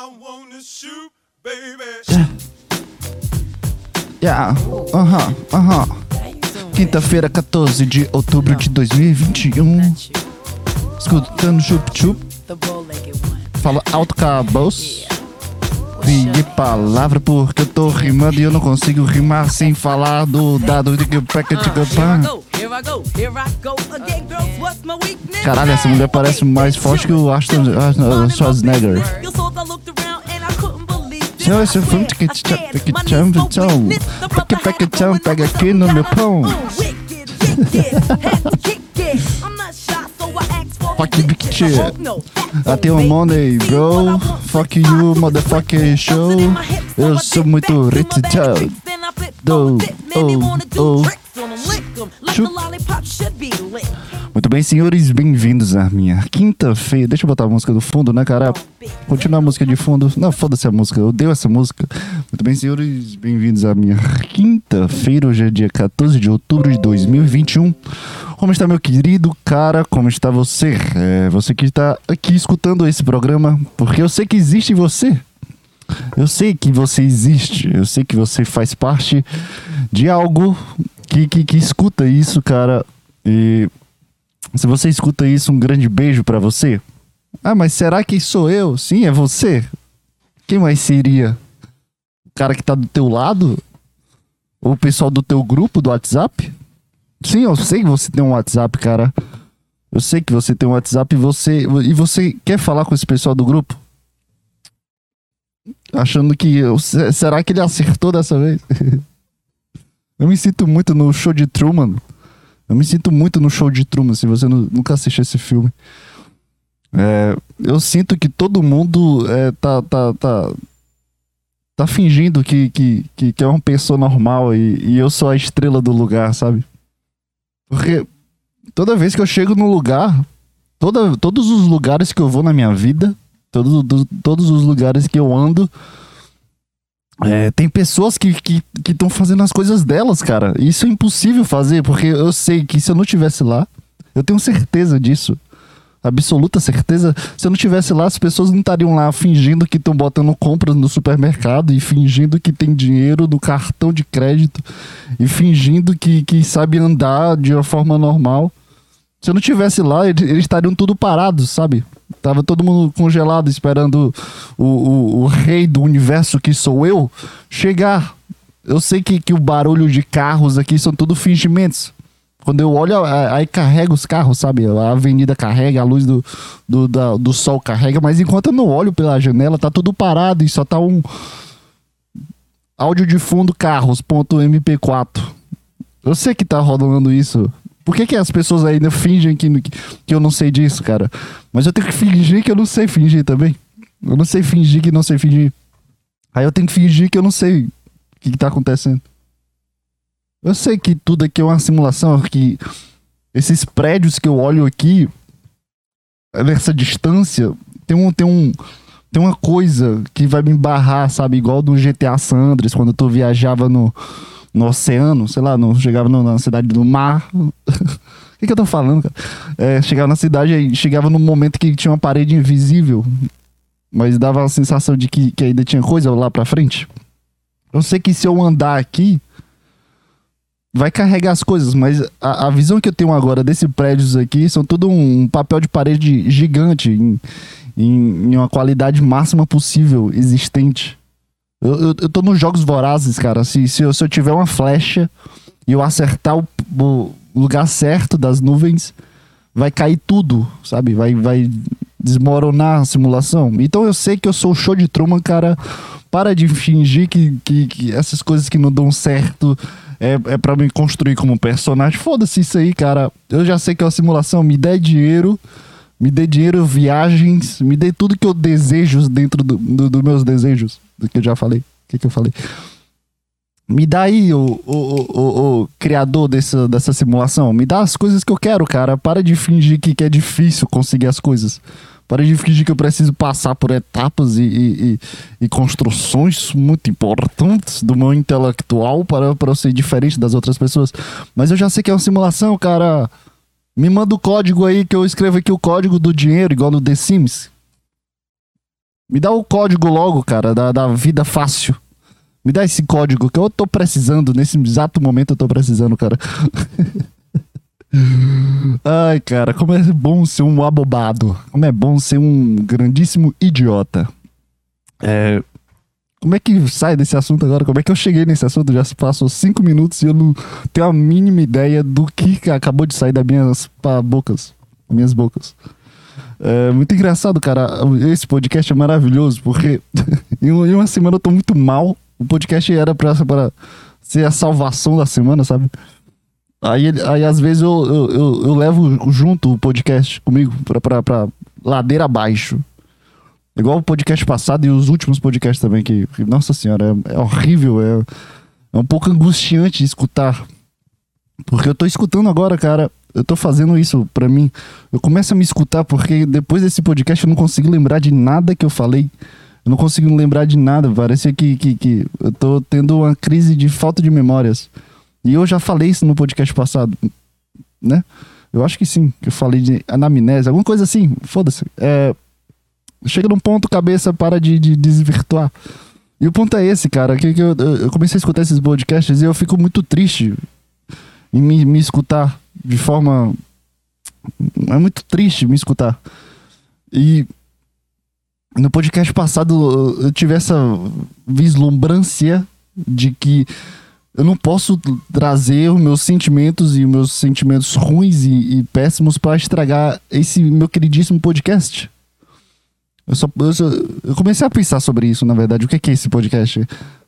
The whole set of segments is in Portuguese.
I wanna shoot, baby. Yeah, aham, aham. Quinta-feira, 14 de outubro de 2021. Escutando chup chup. Fala alto cabos. Peguei palavra porque eu tô rimando e eu não consigo rimar sem falar do dado de que peca de pan. Caralho, essa mulher parece mais forte que o Ashton Ashton Schwarzenegger. Senhor, esse filme que te chama, então. Peca, peca, chama, pega aqui no meu pão. Fuck big shit. I tenho money, bro. Fuck you, motherfucker show. Eu sou muito rich, tchau. Do, oh, oh. Muito bem, senhores, bem-vindos à minha quinta-feira. Deixa eu botar a música do fundo, né, cara? Continuar a música de fundo. Não, foda-se a música, eu odeio essa música. Muito bem, senhores, bem-vindos à minha quinta-feira. Hoje é dia 14 de outubro de 2021. Como está, meu querido cara? Como está você? É, você que está aqui escutando esse programa, porque eu sei que existe você. Eu sei que você existe. Eu sei que você faz parte de algo que, que, que escuta isso, cara. E se você escuta isso, um grande beijo para você. Ah, mas será que sou eu? Sim, é você. Quem mais seria? O cara que tá do teu lado? Ou o pessoal do teu grupo do WhatsApp? Sim, eu sei que você tem um WhatsApp, cara. Eu sei que você tem um WhatsApp e você e você quer falar com esse pessoal do grupo? Achando que será que ele acertou dessa vez? eu me sinto muito no show de Truman. Eu me sinto muito no show de Truman, se você nunca assistiu esse filme. É, eu sinto que todo mundo é, tá, tá, tá, tá fingindo que, que, que, que é uma pessoa normal e, e eu sou a estrela do lugar, sabe? Porque toda vez que eu chego no lugar, toda, todos os lugares que eu vou na minha vida, todos, todos os lugares que eu ando, é, tem pessoas que estão fazendo as coisas delas, cara. Isso é impossível fazer, porque eu sei que se eu não tivesse lá, eu tenho certeza disso. Absoluta certeza. Se eu não tivesse lá, as pessoas não estariam lá fingindo que estão botando compras no supermercado e fingindo que tem dinheiro no cartão de crédito e fingindo que, que sabe andar de uma forma normal. Se eu não tivesse lá, eles estariam tudo parados, sabe? Tava todo mundo congelado esperando o, o, o, rei do universo que sou eu chegar. Eu sei que, que o barulho de carros aqui são tudo fingimentos. Quando eu olho, aí carrega os carros, sabe? A avenida carrega, a luz do, do, da, do sol carrega, mas enquanto eu não olho pela janela, tá tudo parado e só tá um áudio de fundo carros.mp4. Eu sei que tá rodando isso. Por que, que as pessoas ainda fingem que, que eu não sei disso, cara? Mas eu tenho que fingir que eu não sei fingir também. Eu não sei fingir que não sei fingir. Aí eu tenho que fingir que eu não sei o que, que tá acontecendo. Eu sei que tudo aqui é uma simulação, que esses prédios que eu olho aqui, nessa distância, tem um, tem um, tem uma coisa que vai me barrar, sabe? Igual do GTA San Andreas, quando tu viajava no, no oceano, sei lá, não chegava no, na cidade do mar. O que, que eu tô falando, cara? É, chegava na cidade e chegava num momento que tinha uma parede invisível, mas dava a sensação de que, que ainda tinha coisa lá pra frente. Eu sei que se eu andar aqui, vai carregar as coisas, mas a, a, visão que eu tenho agora desses prédios aqui são tudo um papel de parede gigante, em, em, em uma qualidade máxima possível existente. Eu, eu, eu, tô nos jogos vorazes, cara. Se, se, eu, se eu tiver uma flecha e eu acertar o, o lugar certo das nuvens, vai cair tudo, sabe? Vai, vai desmoronar a simulação. Então eu sei que eu sou o show de Truman, cara. Para de fingir que, que, que essas coisas que não dão certo é, é para me construir como personagem. Foda-se isso aí, cara. Eu já sei que é uma simulação. Me dê dinheiro, me dê dinheiro, viagens, me dê tudo que eu desejo dentro dos do, do meus desejos. Do que eu já falei. O que, que eu falei? Me dá aí, o, o, o, o, criador dessa, dessa simulação. Me dá as coisas que eu quero, cara. Para de fingir que, que é difícil conseguir as coisas. Para de fingir que eu preciso passar por etapas e, e, e, construções muito importantes do meu intelectual para, para eu ser diferente das outras pessoas. Mas eu já sei que é uma simulação, cara. Me manda o código aí que eu escrevo aqui o código do dinheiro, igual no The Sims. Me dá o código logo, cara, da, da vida fácil. Me dá esse código que eu tô precisando, nesse exato momento eu tô precisando, cara. Ai, cara, como é bom ser um abobado. Como é bom ser um grandíssimo idiota. É, como é que sai desse assunto agora? Como é que eu cheguei nesse assunto? Já se passou cinco minutos e eu não tenho a mínima ideia do que acabou de sair das minhas bocas. Minhas bocas. É muito engraçado, cara. Esse podcast é maravilhoso, porque em uma semana eu tô muito mal. O podcast era pra, pra ser a salvação da semana, sabe? Aí, aí às vezes eu, eu, eu, eu levo junto o podcast comigo pra, pra, pra ladeira abaixo. Igual o podcast passado e os últimos podcasts também, que, nossa senhora, é, é horrível, é, é um pouco angustiante escutar. Porque eu tô escutando agora, cara, eu tô fazendo isso pra mim. Eu começo a me escutar porque depois desse podcast eu não consigo lembrar de nada que eu falei. Eu não consigo lembrar de nada. Parece que, que, que eu tô tendo uma crise de falta de memórias. E eu já falei isso no podcast passado, né? Eu acho que sim, que eu falei de anamnese, alguma coisa assim, foda-se. É, chega num ponto, cabeça para de, de desvirtuar. E o ponto é esse, cara, que, que eu, eu, comecei a escutar esses podcasts e eu fico muito triste em me, me escutar de forma. É muito triste me escutar. E no podcast passado eu tive essa vislumbrância de que eu não posso trazer os meus sentimentos e os meus sentimentos ruins e, e péssimos para estragar esse meu queridíssimo podcast. Eu, só, eu, só, eu, comecei a pensar sobre isso, na verdade. O que é, que é esse podcast?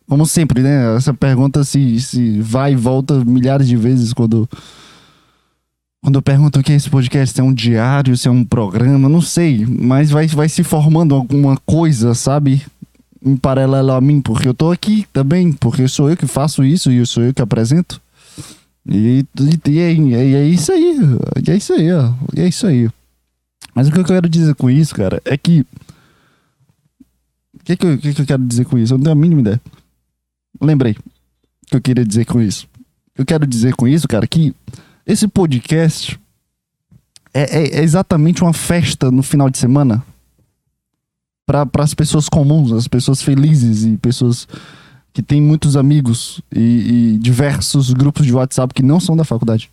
Como sempre, né? Essa pergunta se, se vai e volta milhares de vezes quando. Quando eu pergunto o que é esse podcast, se é um diário, se é um programa, não sei. Mas vai, vai se formando alguma coisa, sabe? em paralelo a mim, porque eu tô aqui também, porque sou eu que faço isso e sou eu que apresento. E, e, e, é, e é isso aí, e é isso aí, ó, e é isso aí. Mas o que eu quero dizer com isso, cara, é que. O que, que, eu, que, que eu quero dizer com isso? Eu não tenho a mínima ideia. Lembrei o que eu queria dizer com isso. Eu quero dizer com isso, cara, que esse podcast é, é, é exatamente uma festa no final de semana para as pessoas comuns, as pessoas felizes e pessoas que têm muitos amigos e, e, diversos grupos de WhatsApp que não são da faculdade.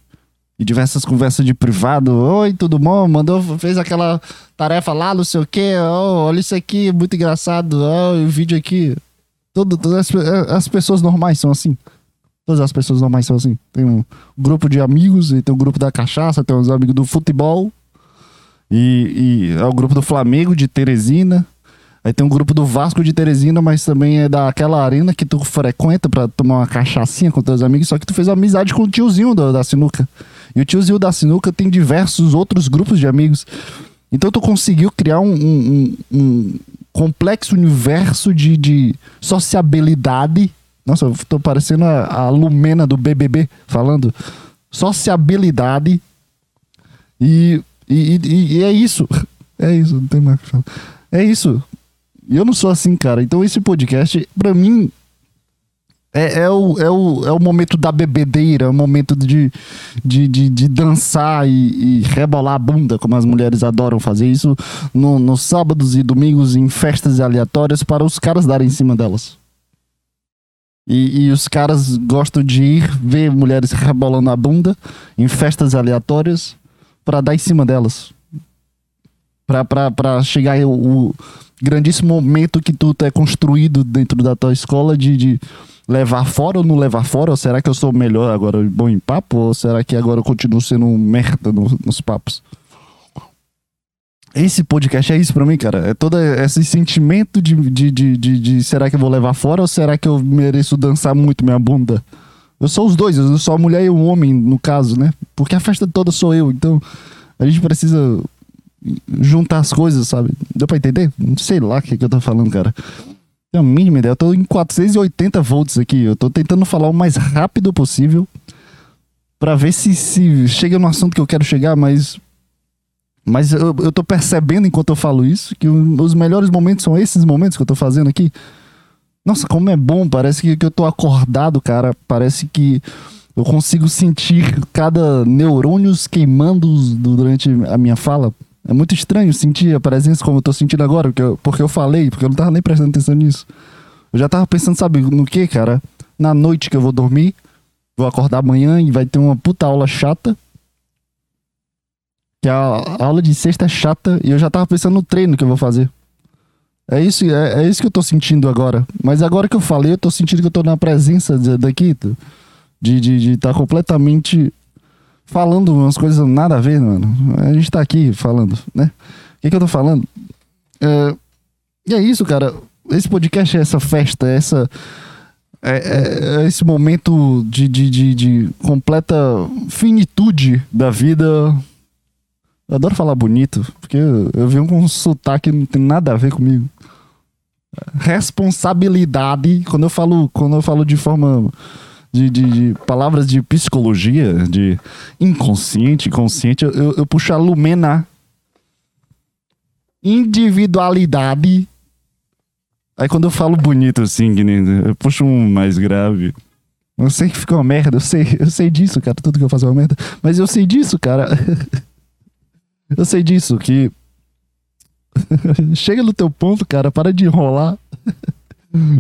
E diversas conversas de privado. Oi, tudo bom? Mandou, fez aquela tarefa lá, não sei o quê. Oh, olha isso aqui, muito engraçado. Oh, o vídeo aqui. Todo, todas as, as pessoas normais são assim. Todas as pessoas normais são assim. Tem um grupo de amigos, e tem um grupo da cachaça, tem uns amigos do futebol. E, e é o grupo do Flamengo, de Teresina. Aí tem um grupo do Vasco de Teresina, mas também é daquela arena que tu frequenta pra tomar uma cachaçinha com teus amigos, só que tu fez amizade com o tiozinho do, da sinuca. E o tiozinho da sinuca tem diversos outros grupos de amigos. Então tu conseguiu criar um, um, um complexo universo de, de sociabilidade. Nossa, eu tô parecendo a, a Lumena do BBB falando. Sociabilidade. E, e, e, e é isso. É isso, não tem mais o que falar. É isso. E eu não sou assim, cara. Então esse podcast, pra mim, é, é, o, é, o, é o momento da bebedeira, é o momento de, de, de, de dançar e, e, rebolar a bunda, como as mulheres adoram fazer isso no, nos sábados e domingos em festas aleatórias para os caras darem em cima delas. E, e os caras gostam de ir ver mulheres rebolando a bunda em festas aleatórias para dar em cima delas. Pra chegar o, o grandíssimo momento que tu é construído dentro da tua escola de, de levar fora ou não levar fora? Ou será que eu sou melhor agora bom em papo? Ou será que agora eu continuo sendo um merda no, nos papos? Esse podcast é isso pra mim, cara. É todo esse sentimento de, de, de, de, de será que eu vou levar fora ou será que eu mereço dançar muito minha bunda? Eu sou os dois, eu sou a mulher e o homem, no caso, né? Porque a festa toda sou eu, então a gente precisa juntar as coisas, sabe? Deu pra entender? Não sei lá o que, que eu tô falando, cara. Tenho a mínima ideia. Eu tô em 480 volts aqui. Eu tô tentando falar o mais rápido possível para ver se, se chega no assunto que eu quero chegar, mas. Mas eu, eu tô percebendo enquanto eu falo isso que os melhores momentos são esses momentos que eu tô fazendo aqui. Nossa, como é bom. Parece que, que eu tô acordado, cara. Parece que eu consigo sentir cada neurônios queimando durante a minha fala. É muito estranho sentir a presença como eu tô sentindo agora, porque eu, porque eu falei, porque eu não tava nem prestando atenção nisso. Eu já tava pensando, sabe, no que, cara? Na noite que eu vou dormir, vou acordar amanhã e vai ter uma puta aula chata. Que a, a aula de sexta é chata e eu já tava pensando no treino que eu vou fazer. É isso, é, é isso que eu tô sentindo agora. Mas agora que eu falei, eu tô sentindo que eu tô na presença daqui, de estar de, de tá completamente falando umas coisas nada a ver, mano. A gente tá aqui falando, né? O que, que eu tô falando? É, e é isso, cara. Esse podcast é essa festa, é essa. É, é- é esse momento de, de, de, de completa finitude da vida. Eu adoro falar bonito, porque eu, eu um sotaque que não tem nada a ver comigo. Responsabilidade, quando eu falo, quando eu falo de forma de, de- de palavras de psicologia, de inconsciente, consciente, eu, eu, puxo a Lumena. Individualidade. Aí quando eu falo bonito assim, eu puxo um mais grave. Eu sei que fica uma merda, eu sei, eu sei disso, cara. Tudo que eu faço é uma merda. Mas eu sei disso, cara. eu sei disso, que. Chega no teu ponto, cara, para de enrolar.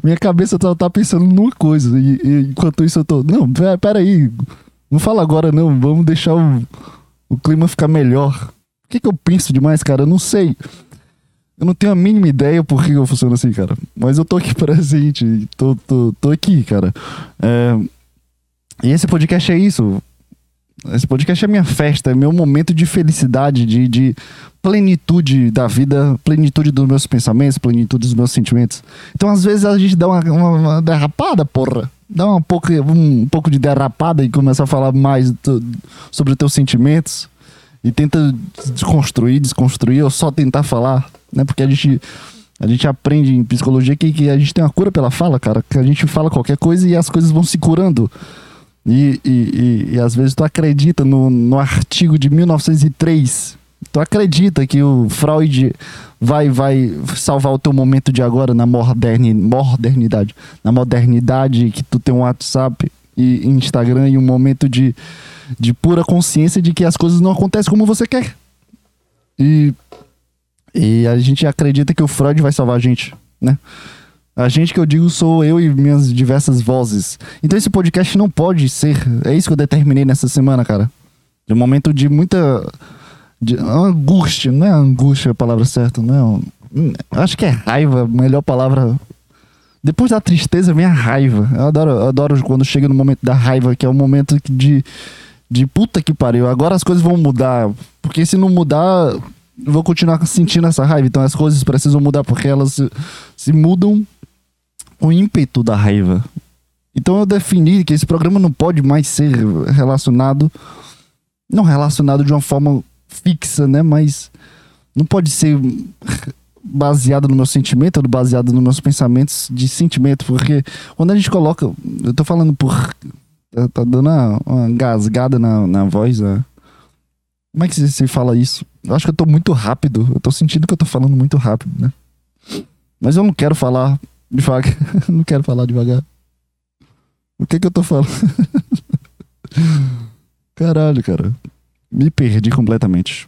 Minha cabeça tá, tá pensando numa coisa. E, e enquanto isso eu tô. Não, pera, pera aí. Não fala agora, não. Vamos deixar o, o clima ficar melhor. O que, que eu penso demais, cara? Eu não sei. Eu não tenho a mínima ideia por que eu funciono assim, cara. Mas eu tô aqui presente. Tô, tô, tô aqui, cara. É, E esse podcast é isso. Esse podcast é minha festa, é meu momento de felicidade, de, de plenitude da vida, plenitude dos meus pensamentos, plenitude dos meus sentimentos. Então, às vezes, a gente dá uma, uma- uma derrapada, porra. Dá uma pouco, um, pouco de derrapada e começa a falar mais do- sobre os teus sentimentos. E tenta desconstruir, desconstruir, ou só tentar falar, né? Porque a gente, a gente aprende em psicologia que, que a gente tem uma cura pela fala, cara. Que a gente fala qualquer coisa e as coisas vão se curando. E, e, e, e às vezes tu acredita no, no artigo de 1903. Tu acredita que o Freud vai, vai salvar o teu momento de agora na moderni, modernidade. Na modernidade que tu tem um WhatsApp e Instagram e um momento de, de pura consciência de que as coisas não acontecem como você quer. E, e a gente acredita que o Freud vai salvar a gente, né? A gente que eu digo sou eu e minhas diversas vozes. Então esse podcast não pode ser. É isso que eu determinei nessa semana, cara. De um momento de muita. De angústia. Não é angústia a palavra certa, não é. um- hum, Acho que é raiva, melhor palavra. Depois da tristeza vem a raiva. Eu adoro, eu adoro quando chega no momento da raiva, que é o momento de. De puta que pariu. Agora as coisas vão mudar. Porque se não mudar, vou continuar sentindo essa raiva. Então as coisas precisam mudar, porque elas se, se mudam o ímpeto da raiva. Então eu defini que esse programa não pode mais ser relacionado, não relacionado de uma forma fixa, né? Mas não pode ser baseado no meu sentimento, baseado nos meus pensamentos de sentimento, porque quando a gente coloca, eu tô falando por, tá, tá dando uma, uma gasgada na, na voz, né? Como é que se fala isso? Eu acho que eu tô muito rápido, eu tô sentindo que eu tô falando muito rápido, né? Mas eu não quero falar devagar. não quero falar devagar. O que que eu tô falando? Caralho, cara. Me perdi completamente.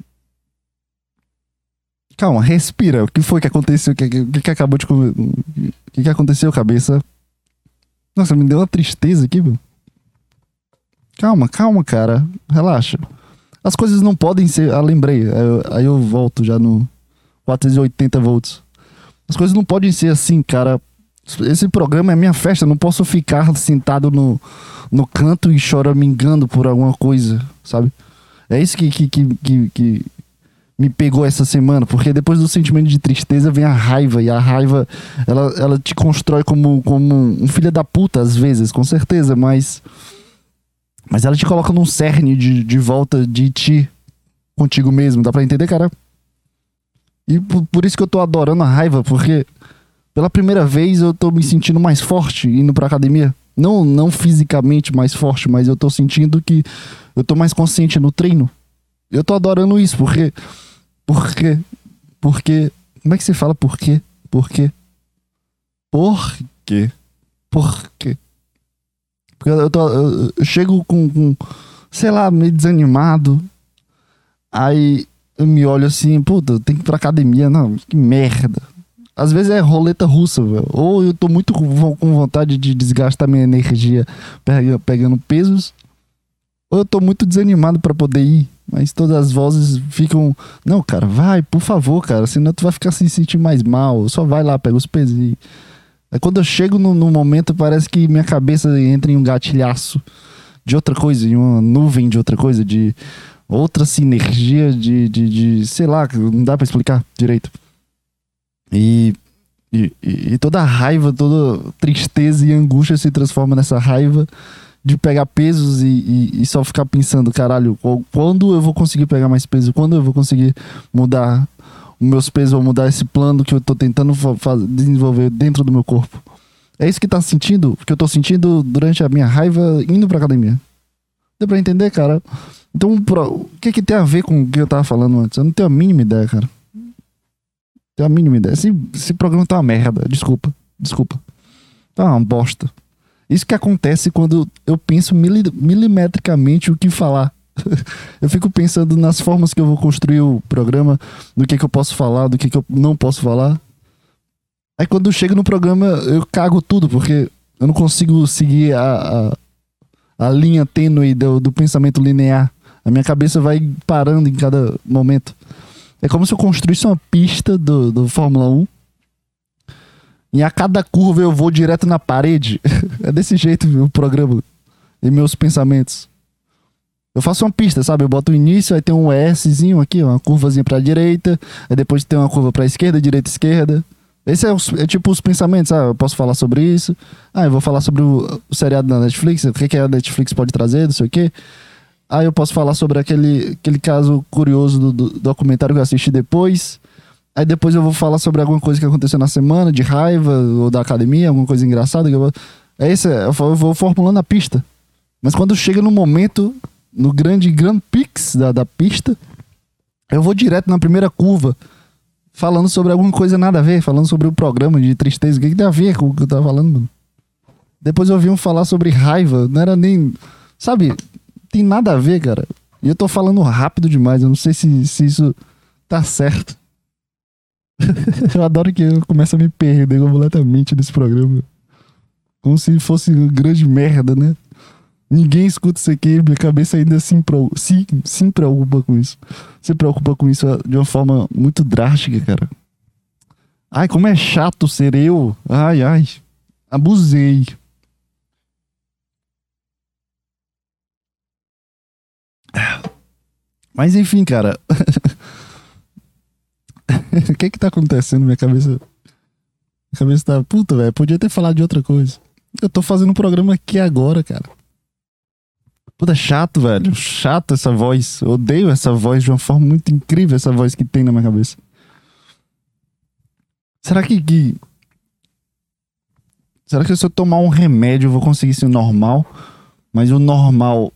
Calma, respira. O que foi que aconteceu? O que, que, que acabou de. O que, que aconteceu, cabeça? Nossa, me deu uma tristeza aqui, meu. Calma, calma, cara. Relaxa. As coisas não podem ser. Ah, lembrei. Aí eu volto já no 480 volts. As coisas não podem ser assim, cara. Esse programa é minha festa. Não posso ficar sentado no, no canto e choramingando por alguma coisa, sabe? É isso que, que, que, que, que me pegou essa semana. Porque depois do sentimento de tristeza vem a raiva. E a raiva, ela, ela te constrói como, como um filho da puta, às vezes, com certeza. Mas, mas ela te coloca num cerne de, de volta de ti contigo mesmo. Dá pra entender, cara? E por, por isso que eu tô adorando a raiva, porque pela primeira vez eu tô me sentindo mais forte indo pra academia. Não, não fisicamente mais forte, mas eu tô sentindo que eu tô mais consciente no treino. Eu tô adorando isso, porque. Porque. Porque. Como é que você fala por quê? Por quê? Por quê? Por quê? Porque eu, tô, eu, eu chego com, com. Sei lá, meio desanimado. Aí eu me olho assim, puta, eu tenho que ir pra academia. Não, que merda. Às vezes é roleta russa, velho. Ou eu tô muito com vontade de desgastar minha energia pega- pegando pesos, ou eu tô muito desanimado pra poder ir. Mas todas as vozes ficam. Não, cara, vai, por favor, cara. Senão tu vai ficar se sentindo mais mal. Só vai lá, pega os pesos e. Aí quando eu chego no, no momento, parece que minha cabeça entra em um gatilhaço de outra coisa, em uma nuvem de outra coisa, de outra sinergia de, de, de sei lá, não dá pra explicar direito. E, e, e toda raiva, toda tristeza e angústia se transforma nessa raiva de pegar pesos e, e, e só ficar pensando, caralho, quando eu vou conseguir pegar mais peso? Quando eu vou conseguir mudar os meus pesos ou mudar esse plano que eu tô tentando fa- fa- desenvolver dentro do meu corpo? É isso que tá sentindo, que eu tô sentindo durante a minha raiva indo pra academia. Deu pra entender, cara? Então, o que que tem a ver com o que eu tava falando antes? Eu não tenho a mínima ideia, cara. Tenho a mínima ideia. Esse, esse programa tá uma merda. Desculpa. Desculpa. Tá uma bosta. Isso que acontece quando eu penso mili- milimetricamente o que falar. eu fico pensando nas formas que eu vou construir o programa, do que que eu posso falar, do que que eu não posso falar. Aí quando chega no programa, eu cago tudo, porque eu não consigo seguir a, a, a linha tênue do, do pensamento linear. A minha cabeça vai parando em cada momento. É como se eu construísse uma pista do, do Fórmula 1. E a cada curva eu vou direto na parede. é desse jeito o programa. E meus pensamentos. Eu faço uma pista, sabe? Eu boto o início, aí tem um Szinho aqui, uma curvazinha pra direita. Aí depois tem uma curva pra esquerda, direita, esquerda. Esse é, os- é tipo os pensamentos, ah, eu posso falar sobre isso. Ah, eu vou falar sobre o, o seriado da Netflix, o que, que a Netflix pode trazer, não sei o quê. Ah, eu posso falar sobre aquele, aquele caso curioso do, do documentário que eu assisti depois. Aí depois eu vou falar sobre alguma coisa que aconteceu na semana, de raiva, ou da academia, alguma coisa engraçada. Que eu vou... É isso, é, eu vou- eu vou formulando a pista. Mas quando chega no momento, no grande Grand Pix da, da pista, eu vou direto na primeira curva, falando sobre alguma coisa nada a ver, falando sobre o programa de tristeza. O que, que tem a ver com o que eu tava falando, mano? Depois eu ouvi um falar sobre raiva, não era nem. Sabe, tem nada a ver, cara. E eu tô falando rápido demais, eu não sei se, se isso tá certo. eu adoro que eu começo a me perder completamente nesse programa. Como se fosse grande merda, né? Ninguém escuta isso aqui, minha cabeça ainda se, se, se preocupa com isso. Se preocupa com isso de uma forma muito drástica, cara. Ai, como é chato ser eu. Ai, ai. Abusei. Mas enfim, cara. O que que tá acontecendo? Minha cabeça. Minha cabeça tá. Puta, velho. Podia ter falado de outra coisa. Eu tô fazendo um programa aqui agora, cara. Puta, chato, velho. Chato essa voz. Eu odeio essa voz de uma forma muito incrível, essa voz que tem na minha cabeça. Será que. que... Será que se eu tomar um remédio eu vou conseguir ser normal? Mas o normal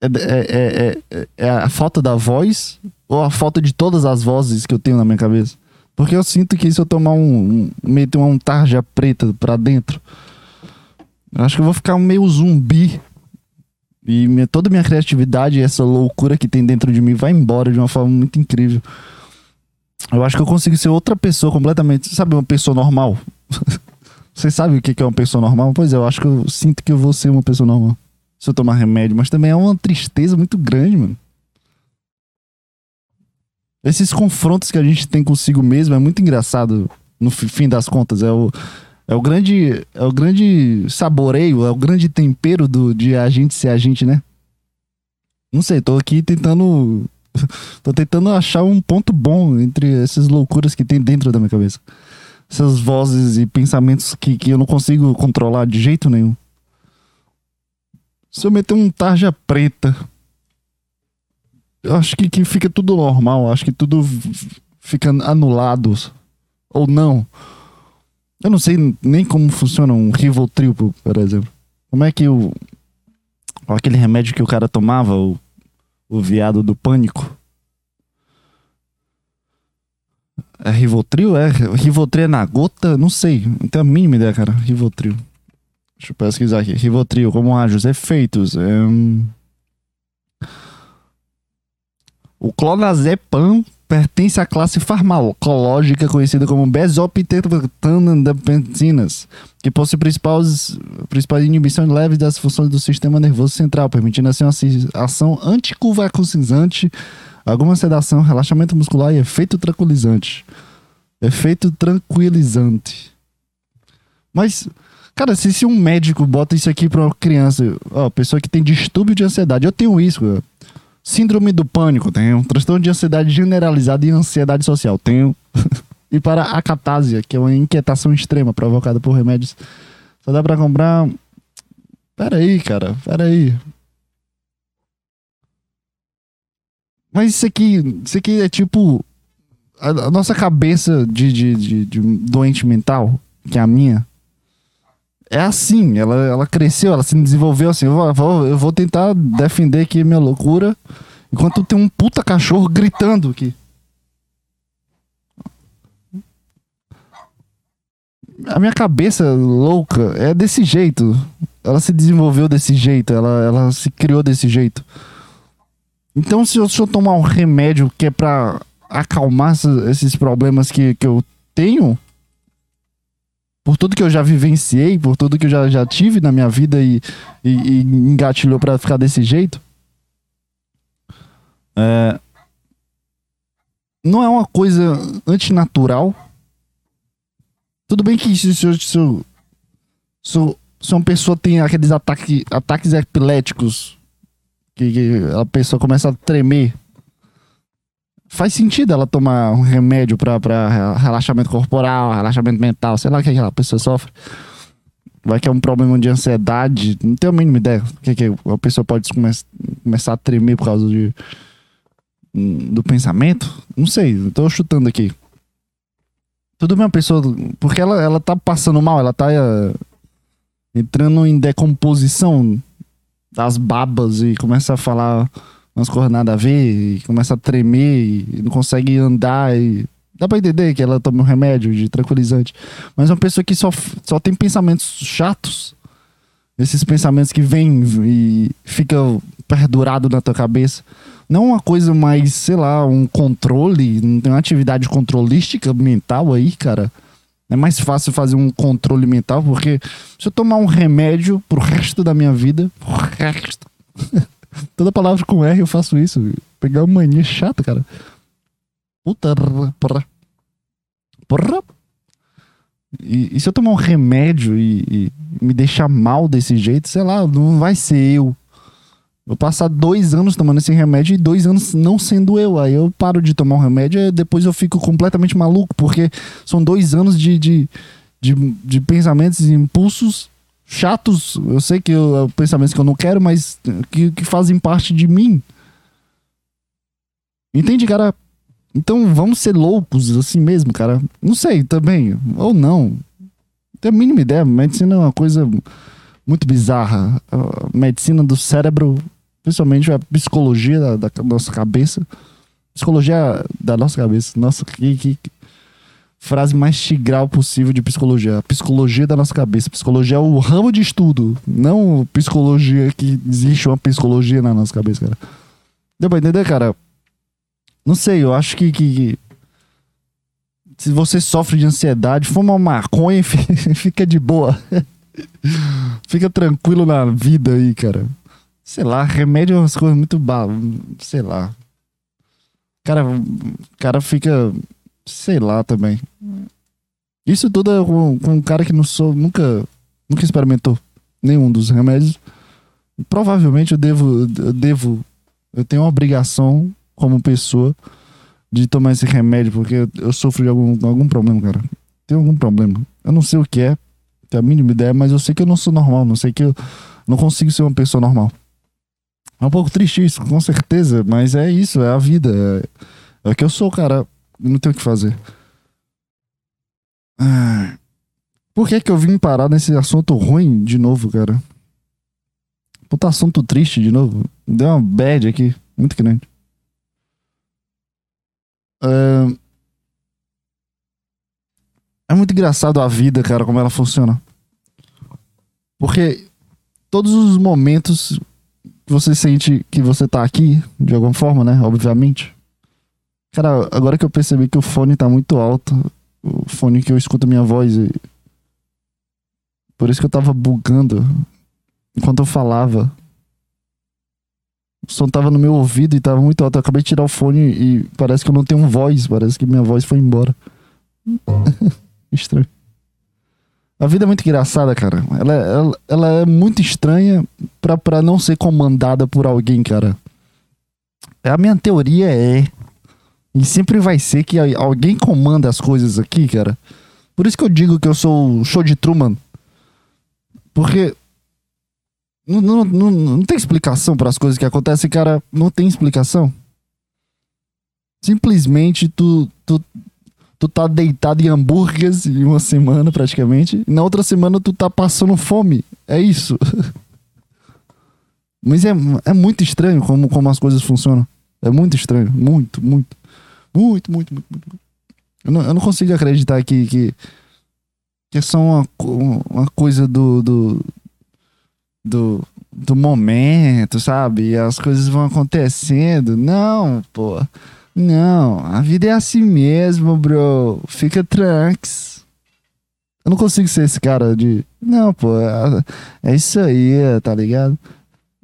é, é, é, é, é a falta da voz ou a falta de todas as vozes que eu tenho na minha cabeça? Porque eu sinto que se eu tomar um, um meter uma tarja preta pra dentro, eu acho que eu vou ficar meio zumbi. E minha- toda a minha criatividade e essa loucura que tem dentro de mim vai embora de uma forma muito incrível. Eu acho que eu consigo ser outra pessoa completamente. Sabe, uma pessoa normal? Vocês sabem o que é uma pessoa normal? Pois é, eu acho que eu sinto que eu vou ser uma pessoa normal. Se eu tomar remédio, mas também é uma tristeza muito grande, mano. Esses confrontos que a gente tem consigo mesmo é muito engraçado, no fi- fim das contas. É o, é o grande. É o grande saboreio, é o grande tempero do, de a gente ser a gente, né? Não sei, tô aqui tentando. tô tentando achar um ponto bom entre essas loucuras que tem dentro da minha cabeça. Essas vozes e pensamentos que, que eu não consigo controlar de jeito nenhum. Se eu meter um tarja preta, eu acho que, que fica tudo normal. Acho que tudo fica anulado. Ou não. Eu não sei nem como funciona um Rivotril, por exemplo. Como é que o. Aquele remédio que o cara tomava, o, o viado do pânico. É Rivotril? É? Rivotril é na gota? Não sei. Não tenho a mínima ideia, cara. Rivotril. Deixa eu pesquisar aqui. Rivotril, como age os efeitos? Hum, O clonazepam pertence à classe farmacológica conhecida como besoptetandapensinas, que possui principais, principais inibição leve das funções do sistema nervoso central, permitindo assim uma ação anticonvulsivante, alguma sedação, relaxamento muscular e efeito tranquilizante. Efeito tranquilizante. Mas, cara, se, se um médico bota isso aqui pra uma criança, ó, pessoa que tem distúrbio de ansiedade, eu tenho isso. Síndrome do pânico, tenho. Transtorno de ansiedade generalizada e ansiedade social, tenho. e para a catásia, que é uma inquietação extrema provocada por remédios, só dá pra comprar. Pera aí, cara, pera aí. Mas isso aqui, isso aqui é tipo a, a nossa cabeça de, de, de, de doente mental, que é a minha, é assim, ela, ela cresceu, ela se desenvolveu assim. Eu vou, eu vou tentar defender aqui minha loucura enquanto tem um puta cachorro gritando aqui. A minha cabeça louca é desse jeito. Ela se desenvolveu desse jeito, ela, ela se criou desse jeito. Então, se eu, se eu tomar um remédio que é pra acalmar esses problemas que, que eu tenho, por tudo que eu já vivenciei, por tudo que eu já, já tive na minha vida e, e, e engatilhou para ficar desse jeito, é, não é uma coisa antinatural. Tudo bem que se, se, se, se, se uma pessoa tem aqueles ataque, ataques epiléticos, que, que a pessoa começa a tremer faz sentido ela tomar um remédio pra relaxamento corporal, relaxamento mental, sei lá o que aquela pessoa sofre. Vai que é um problema de ansiedade, não tenho a mínima ideia o que, que a pessoa pode come começar a tremer por causa de, do pensamento. Não sei, tô chutando aqui. Tudo bem uma pessoa, porque ela, ela tá passando mal, ela tá uh, entrando em decomposição das babas e começa a falar umas coisas nada a ver, e começa a tremer e não consegue andar e. Dá pra entender que ela toma um remédio de tranquilizante. Mas uma pessoa que só, só tem pensamentos chatos, esses pensamentos que vêm e ficam perdurado na tua cabeça. Não uma coisa mais, sei lá, um controle, não tem uma atividade controlística mental aí, cara. É mais fácil fazer um controle mental, porque se eu tomar um remédio pro resto da minha vida, pro resto. Toda palavra com R eu faço isso. Pegar uma mania chata, cara. Puta. Porra. Porra. E, e, se eu tomar um remédio e, e, me deixar mal desse jeito, sei lá, não vai ser eu. Vou passar dois anos tomando esse remédio e dois anos não sendo eu. Aí eu paro de tomar um remédio e depois eu fico completamente maluco, porque são dois anos de, de, de, de pensamentos e impulsos chatos, eu sei que eu, pensamentos que eu não quero, mas que, que fazem parte de mim. Entende, cara? Então vamos ser loucos assim mesmo, cara. Não sei também, ou não. Não tenho a mínima ideia. Medicina é uma coisa muito bizarra. A medicina do cérebro, principalmente a psicologia da, da nossa cabeça. Psicologia da nossa cabeça. Nossa, que, que, frase mais tigral possível de psicologia. A psicologia da nossa cabeça. Psicologia é o ramo de estudo, não psicologia que existe uma psicologia na nossa cabeça, cara. Deu pra entender, cara? Não sei, eu acho que, que se você sofre de ansiedade, fuma uma maconha e fica de boa. fica tranquilo na vida aí, cara. Sei lá, remédio é umas coisas muito. Ba... Sei lá. Cara, cara fica sei lá também. Isso tudo é com, com um cara que não sou, nunca, nunca experimentou nenhum dos remédios. Provavelmente eu devo, eu devo, eu tenho uma obrigação como pessoa de tomar esse remédio porque eu sofro de algum, algum problema, cara. Tem algum problema. Eu não sei o que é, tenho a mínima ideia, mas eu sei que eu não sou normal, não sei que eu não consigo ser uma pessoa normal. É um pouco triste isso, com certeza, mas é isso, é a vida. É, é o que eu sou, cara. Não tem o que fazer. Ah, por que que eu vim parar nesse assunto ruim de novo, cara? Puta assunto triste de novo. Deu uma bad aqui, muito grande. É... é muito engraçado a vida, cara, como ela funciona. Porque todos os momentos você sente que você tá aqui, de alguma forma, né? Obviamente. Cara, agora que eu percebi que o fone tá muito alto, o fone que eu escuto minha voz, e... por isso que eu tava bugando enquanto eu falava. O som tava no meu ouvido e tava muito alto. Eu acabei de tirar o fone e parece que eu não tenho voz, parece que minha voz foi embora. Estranho. A vida é muito engraçada, cara. Ela, ela, ela é muito estranha pra, pra não ser comandada por alguém, cara. A minha teoria é. E sempre vai ser que alguém comanda as coisas aqui, cara. Por isso que eu digo que eu sou o show de Truman. Porque. Não, não, não, não tem explicação para as coisas que acontecem, cara. Não tem explicação. Simplesmente tu, tu, tu tá deitado em hambúrgueres em uma semana praticamente. E na outra semana tu tá passando fome. É isso. Mas é, é muito estranho como, como as coisas funcionam. É muito estranho. Muito, muito. Muito, muito, muito. muito. Eu, não, eu não consigo acreditar que, que, que é só uma, uma coisa do, do, do, do momento, sabe? E as coisas vão acontecendo. Não, pô. Não, a vida é assim mesmo, bro. Fica tranks. Eu não consigo ser esse cara de. Não, pô, é, é isso aí, tá ligado?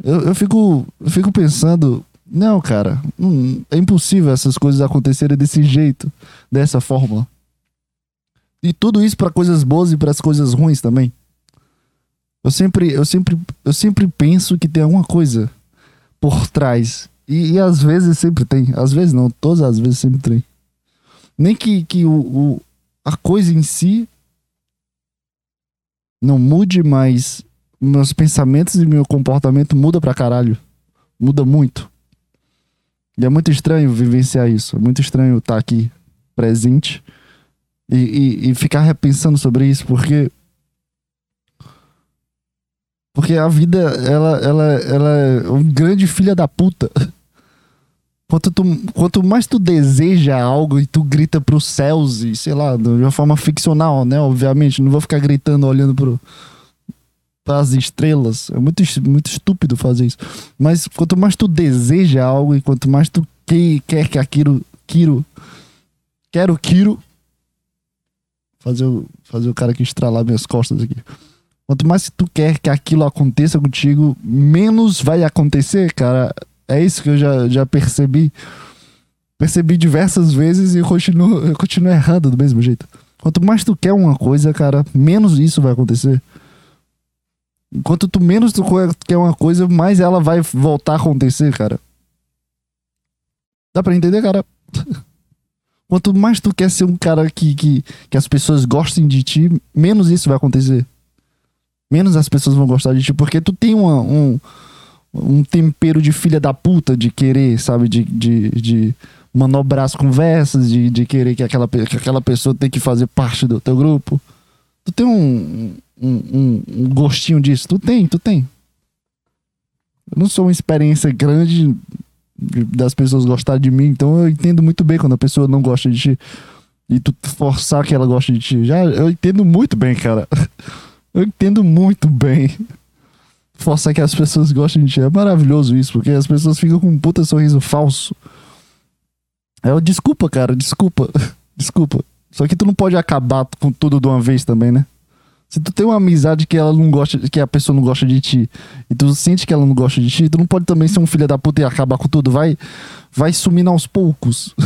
Eu, eu, fico, eu fico pensando. Não, cara, não, é impossível essas coisas acontecerem desse jeito, dessa forma. E tudo isso para coisas boas e para as coisas ruins também. Eu sempre, eu sempre, eu sempre penso que tem alguma coisa por trás e, e, às vezes sempre tem. Às vezes não, todas as vezes sempre tem. Nem que, que o, o, a coisa em si não mude, mas meus pensamentos e meu comportamento muda pra caralho. Muda muito. E é muito estranho vivenciar isso. É muito estranho estar aqui presente e, e, e ficar repensando sobre isso, porque porque a vida, ela, ela, ela é um grande filha da puta. Quanto, tu, quanto mais tu deseja algo e tu grita pros céus e, sei lá, de uma forma ficcional, né? Obviamente, não vou ficar gritando olhando pro, pras estrelas. É muito, muito estúpido fazer isso. Mas quanto mais tu deseja algo e quanto mais tu que, quer que aquilo, Kiro, quero Kiro, fazer o, fazer o cara que estralar minhas costas aqui. Quanto mais tu quer que aquilo aconteça contigo, menos vai acontecer, cara. É isso que eu já, já percebi. Percebi diversas vezes e eu continuo, eu continuo errando do mesmo jeito. Quanto mais tu quer uma coisa, cara, menos isso vai acontecer. Quanto tu menos tu quer uma coisa, mais ela vai voltar a acontecer, cara. Dá pra entender, cara? Quanto mais tu quer ser um cara que, que, que as pessoas gostem de ti, menos isso vai acontecer menos as pessoas vão gostar de ti, porque tu tem uma, um, um tempero de filha da puta de querer, sabe, de, de, de manobrar as conversas, de, de querer que aquela, que aquela pessoa tem que fazer parte do teu grupo. Tu tem um, um, um, gostinho disso? Tu tem, tu tem. Eu não sou uma experiência grande das pessoas gostarem de mim, então eu entendo muito bem quando a pessoa não gosta de ti e tu forçar que ela goste de ti. Já eu entendo muito bem, cara. Eu entendo muito bem. Forçar que as pessoas gostem de ti. É maravilhoso isso, porque as pessoas ficam com um puta sorriso falso. É, desculpa, cara, desculpa. desculpa. Só que tu não pode acabar com tudo de uma vez também, né? Se tu tem uma amizade que ela não gosta, que a pessoa não gosta de ti, e tu sente que ela não gosta de ti, tu não pode também ser um filho da puta e acabar com tudo. Vai, vai sumindo aos poucos.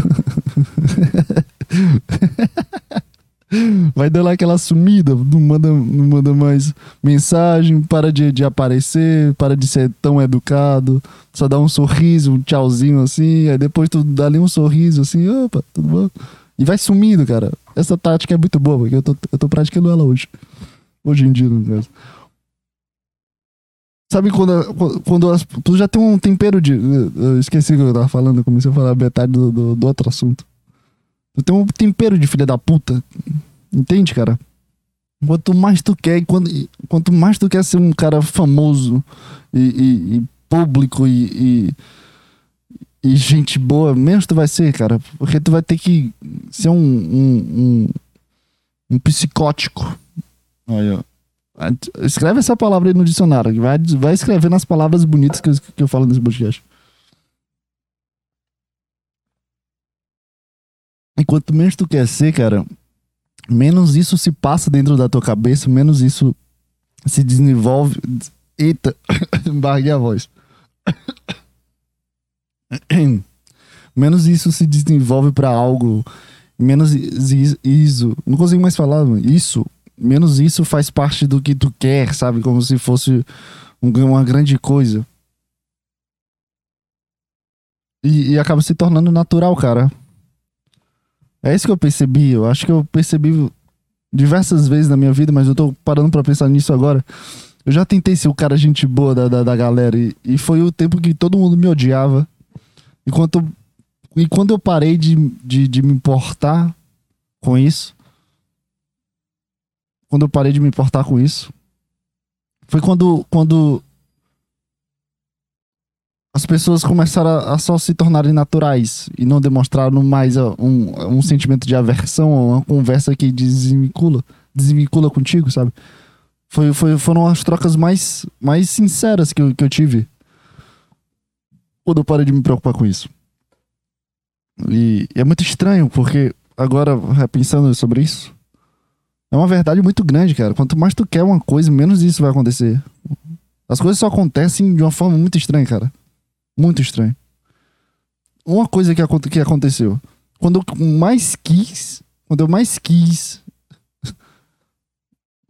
Vai dando aquela sumida, não manda, não manda mais mensagem, para de, de aparecer, para de ser tão educado, só dá um sorriso, um tchauzinho assim, aí depois tu dá ali um sorriso assim, opa, tudo bom? E vai sumindo, cara. Essa tática é muito boa, porque eu tô, eu tô praticando ela hoje. Hoje em dia, no caso. Sabe quando, quando as, tu já tem um tempero de. Eu esqueci o que eu tava falando, eu comecei a falar metade do, do, do outro assunto. Tu tem um tempero de filha da puta. Entende, cara? Quanto mais tu quer, quando, quanto mais tu quer ser um cara famoso e, e, e público e, e, gente boa, menos tu vai ser, cara. Porque tu vai ter que ser um, um, um, um psicótico. Ó. Escreve essa palavra aí no dicionário. Vai, vai escrever nas palavras bonitas que eu, que eu falo nesse podcast. E quanto menos tu quer ser, cara, menos isso se passa dentro da tua cabeça, menos isso se desenvolve. Eita, embarguei a voz. menos isso se desenvolve para algo, menos isso, não consigo mais falar, isso, menos isso faz parte do que tu quer, sabe? Como se fosse uma grande coisa. E, e acaba se tornando natural, cara. É isso que eu percebi. Eu acho que eu percebi diversas vezes na minha vida, mas eu tô parando pra pensar nisso agora. Eu já tentei ser o cara gente boa da, da, da galera e, e, foi o tempo que todo mundo me odiava. Enquanto, e quando eu parei de, de, de me importar com isso, quando eu parei de me importar com isso, foi quando, quando as pessoas começaram a, a, só se tornarem naturais e não demonstraram mais um, um sentimento de aversão ou uma conversa que desvincula, desvincula contigo, sabe? Foi, foi, foram as trocas mais, mais sinceras que eu, que eu tive quando eu parei de me preocupar com isso. E, e é muito estranho, porque agora, pensando sobre isso, é uma verdade muito grande, cara. Quanto mais tu quer uma coisa, menos isso vai acontecer. As coisas só acontecem de uma forma muito estranha, cara. Muito estranho. Uma coisa que, que aconteceu. Quando eu mais quis. Quando eu mais quis.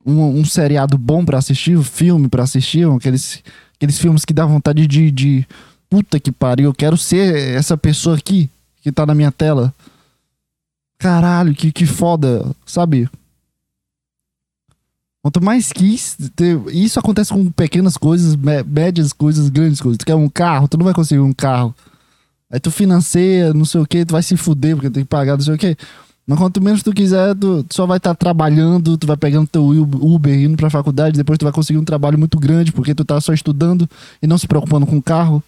Um, um seriado bom para assistir, um filme para assistir, aqueles, aqueles filmes que dá vontade de, de. Puta que pariu, eu quero ser essa pessoa aqui que tá na minha tela. Caralho, que, que foda, sabe? Quanto mais quis. Isso acontece com pequenas coisas, médias coisas, grandes coisas. Tu quer um carro, tu não vai conseguir um carro. Aí tu financia, não sei o que, tu vai se fuder porque tem que pagar, não sei o que. Mas quanto menos tu quiser, tu, tu só vai estar tá trabalhando, tu vai pegando teu Uber, indo pra faculdade, depois tu vai conseguir um trabalho muito grande porque tu tá só estudando e não se preocupando com o carro.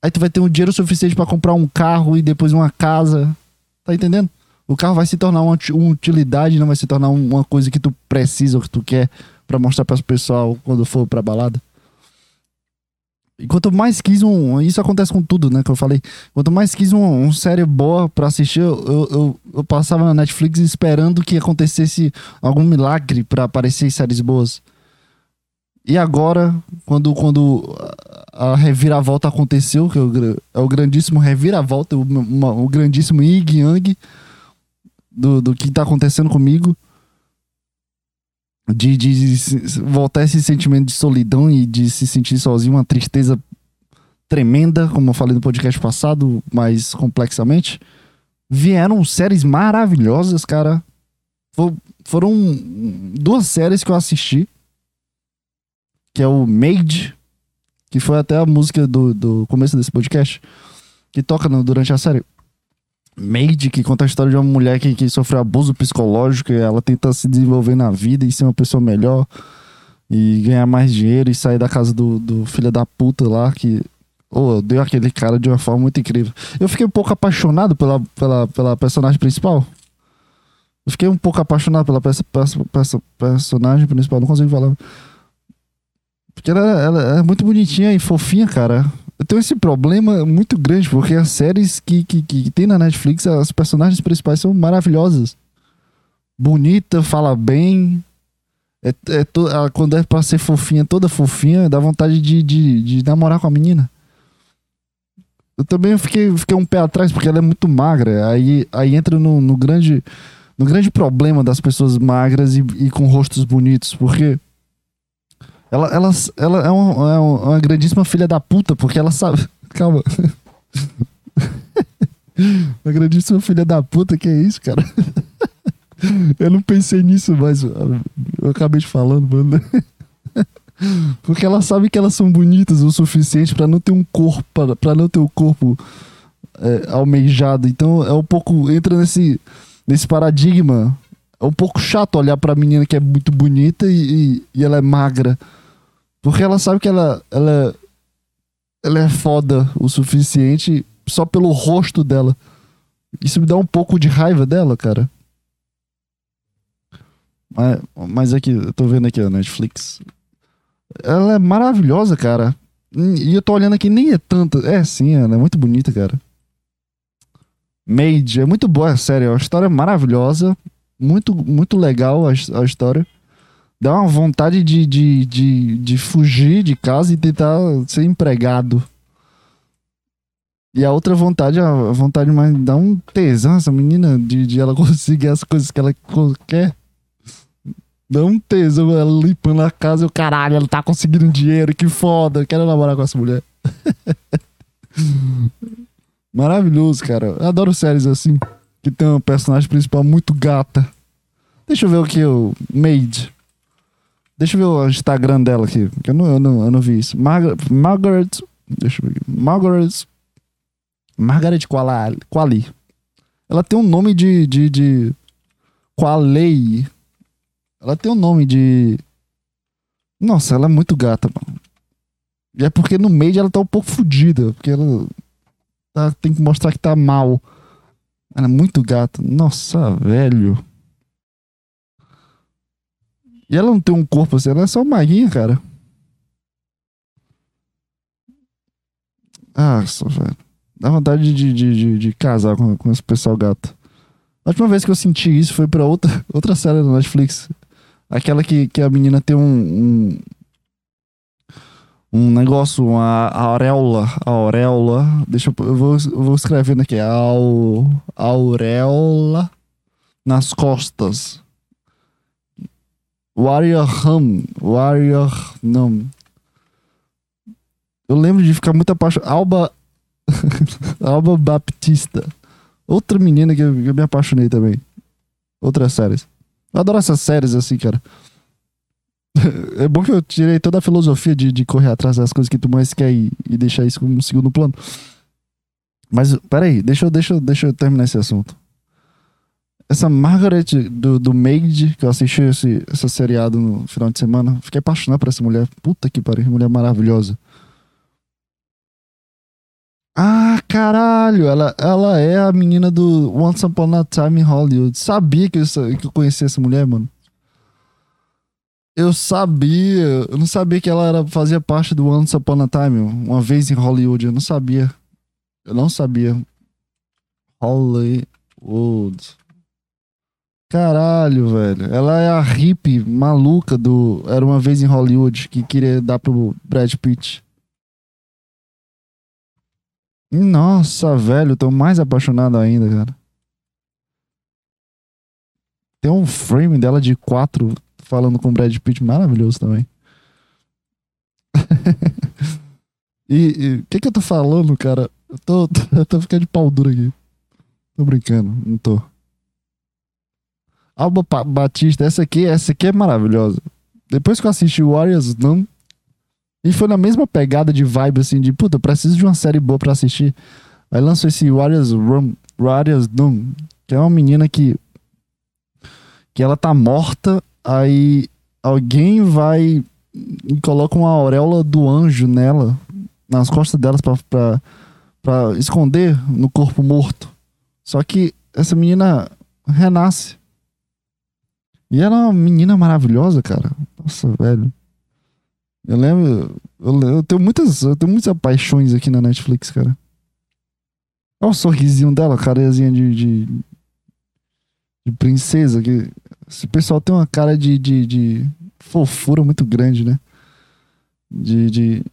Aí tu vai ter um dinheiro suficiente para comprar um carro e depois uma casa. Tá entendendo? O carro vai se tornar uma, uma utilidade, não vai se tornar uma coisa que tu precisa ou que tu quer para mostrar para o pessoal quando for pra balada. E quanto mais quis um. Isso acontece com tudo, né? Que eu falei. Quanto mais quis um, um série boa pra assistir, eu, eu, eu, passava na Netflix esperando que acontecesse algum milagre para aparecer séries boas. E agora, quando, quando a reviravolta aconteceu, que é o, é o grandíssimo reviravolta, o, uma, o grandíssimo Ying Yang do, do que tá acontecendo comigo. De, de, de voltar esse sentimento de solidão e de se sentir sozinho, uma tristeza tremenda, como eu falei no podcast passado, mais complexamente. Vieram séries maravilhosas, cara. Foram duas séries que eu assisti. Que é o Made, que foi até a música do, do começo desse podcast, que toca no, durante a série. Made, que conta a história de uma mulher que, que sofreu abuso psicológico e ela tenta se desenvolver na vida e ser uma pessoa melhor e ganhar mais dinheiro e sair da casa do, do filho da puta lá que oh, deu aquele cara de uma forma muito incrível. Eu fiquei um pouco apaixonado pela, pela, pela personagem principal. Eu fiquei um pouco apaixonado pela peça, peça, peça, personagem principal, não consigo falar. Porque ela, ela é muito bonitinha e fofinha, cara tenho esse problema muito grande, porque as séries que, que, que tem na Netflix, as personagens principais são maravilhosas. Bonita, fala bem. É, é to, quando é pra ser fofinha, toda fofinha, dá vontade de, de, de namorar com a menina. Eu também fiquei, fiquei um pé atrás, porque ela é muito magra. Aí, aí entra no, no grande no grande problema das pessoas magras e, e com rostos bonitos, porque ela, ela, ela é, uma, é uma grandíssima filha da puta, porque ela sabe. Calma. uma grandíssima filha da puta, que é isso, cara? Eu não pensei nisso, mas eu acabei de falando, mano. Porque ela sabe que elas são bonitas o suficiente para não ter um corpo, para não ter o um corpo é, almejado. Então é um pouco entra nesse nesse paradigma. É um pouco chato olhar para menina que é muito bonita e, e, e ela é magra. Porque ela sabe que ela, ela, ela é foda o suficiente só pelo rosto dela. Isso me dá um pouco de raiva dela, cara. Mas, mas aqui, eu tô vendo aqui a Netflix. Ela é maravilhosa, cara. E eu tô olhando aqui, nem é tanta. É sim, ela é muito bonita, cara. Made, é muito boa a série. É uma história maravilhosa. Muito, muito legal a, a história. Dá uma vontade de, de, de, de fugir de casa e tentar ser empregado. E a outra vontade, a vontade mais dá um tesão essa menina de, de ela conseguir as coisas que ela quer. Dá um tesão ela limpando a casa o caralho, ela tá conseguindo dinheiro, que foda, quero namorar com essa mulher. Maravilhoso, cara. Eu adoro séries assim, que tem uma personagem principal muito gata. Deixa eu ver o que eu. Made. Deixa eu ver o Instagram dela aqui, que eu não, eu não, eu não vi isso. Mar Margaret. Deixa eu ver aqui. Margaret. Margaret Quali. Quali. Ela tem um nome de. de, de Qualei. Ela tem um nome de. Nossa, ela é muito gata, mano. E é porque no meio ela tá um pouco fodida. Porque ela tá, tem que mostrar que tá mal. Ela é muito gata. Nossa, velho. E ela não tem um corpo assim, ela é só maguinha, cara. Ah, só, velho. Dá vontade de, de, de, de casar com, com esse pessoal gato. A última vez que eu senti isso foi pra outra, outra série da Netflix. Aquela que, que a menina tem um, um, um negócio, uma auréola. Auréola. Deixa eu. Eu vou, eu vou escrevendo aqui. Au, auréola nas costas. Warrior Hum. Não. Eu lembro de ficar muito apaixonado. Alba. Alba Baptista. Outra menina que eu, que eu me apaixonei também. Outras séries. Eu adoro essas séries assim, cara. É bom que eu tirei toda a filosofia de, de correr atrás das coisas que tu mais quer e, e deixar isso como um segundo plano. Mas, peraí, deixa eu, deixa, deixa eu terminar esse assunto. Essa Margaret do, do Maid, que eu assisti esse, essa seriado no final de semana, fiquei apaixonado por essa mulher. Puta que pariu, mulher maravilhosa. Ah, caralho, ela, ela é a menina do Once Upon a Time in Hollywood. Sabia que eu, que eu conhecia essa mulher, mano. Eu sabia, eu não sabia que ela era, fazia parte do Once Upon a Time, uma vez em Hollywood, eu não sabia. Eu não sabia. Hollywood. Caralho, velho. Ela é a hippie maluca do Era uma vez em Hollywood que queria dar pro Brad Pitt. Nossa, velho, tô mais apaixonado ainda, cara. Tem um frame dela de quatro falando com o Brad Pitt maravilhoso também. e o que que eu tô falando, cara? Eu tô, eu tô ficando de pau duro aqui. Tô brincando, não tô. Alba Batista, essa aqui, essa aqui é maravilhosa. Depois que eu assisti Warriors não e foi na mesma pegada de vibe, assim, de puta, preciso de uma série boa pra assistir. Aí lançou esse Warriors Room, Warriors Doom, que é uma menina que. que ela tá morta, aí alguém vai e coloca uma auréola do anjo nela, nas costas delas pra, pra, pra esconder no corpo morto. Só que essa menina renasce. E ela é uma menina maravilhosa, cara. Nossa, velho. Eu lembro. Eu, eu, tenho muitas. Eu tenho muitas paixões aqui na Netflix, cara. Olha o sorrisinho dela, carezinha de, de, de. princesa. Que, esse pessoal tem uma cara de, de, de fofura muito grande, né? De, de.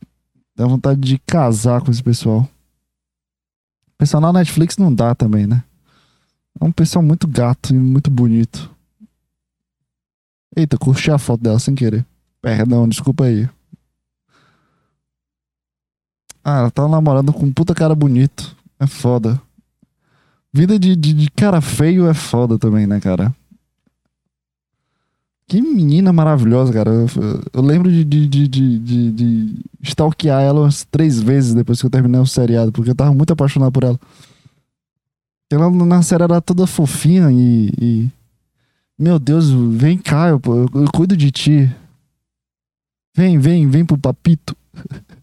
Dá vontade de casar com esse pessoal. O pessoal na Netflix não dá também, né? É um pessoal muito gato e muito bonito. Eita, curti a foto dela sem querer. Perdão, desculpa aí. Ah, ela tá namorando com um puta cara bonito. É foda. Vida de, de, de, cara feio é foda também, né, cara? Que menina maravilhosa, cara. Eu, eu lembro de, de, de, de, de, stalkear ela umas três vezes depois que eu terminei o seriado, porque eu tava muito apaixonado por ela. Ela na série era toda fofinha e. e... Meu Deus, vem cá, eu, eu, eu cuido de ti. Vem, vem, vem pro papito.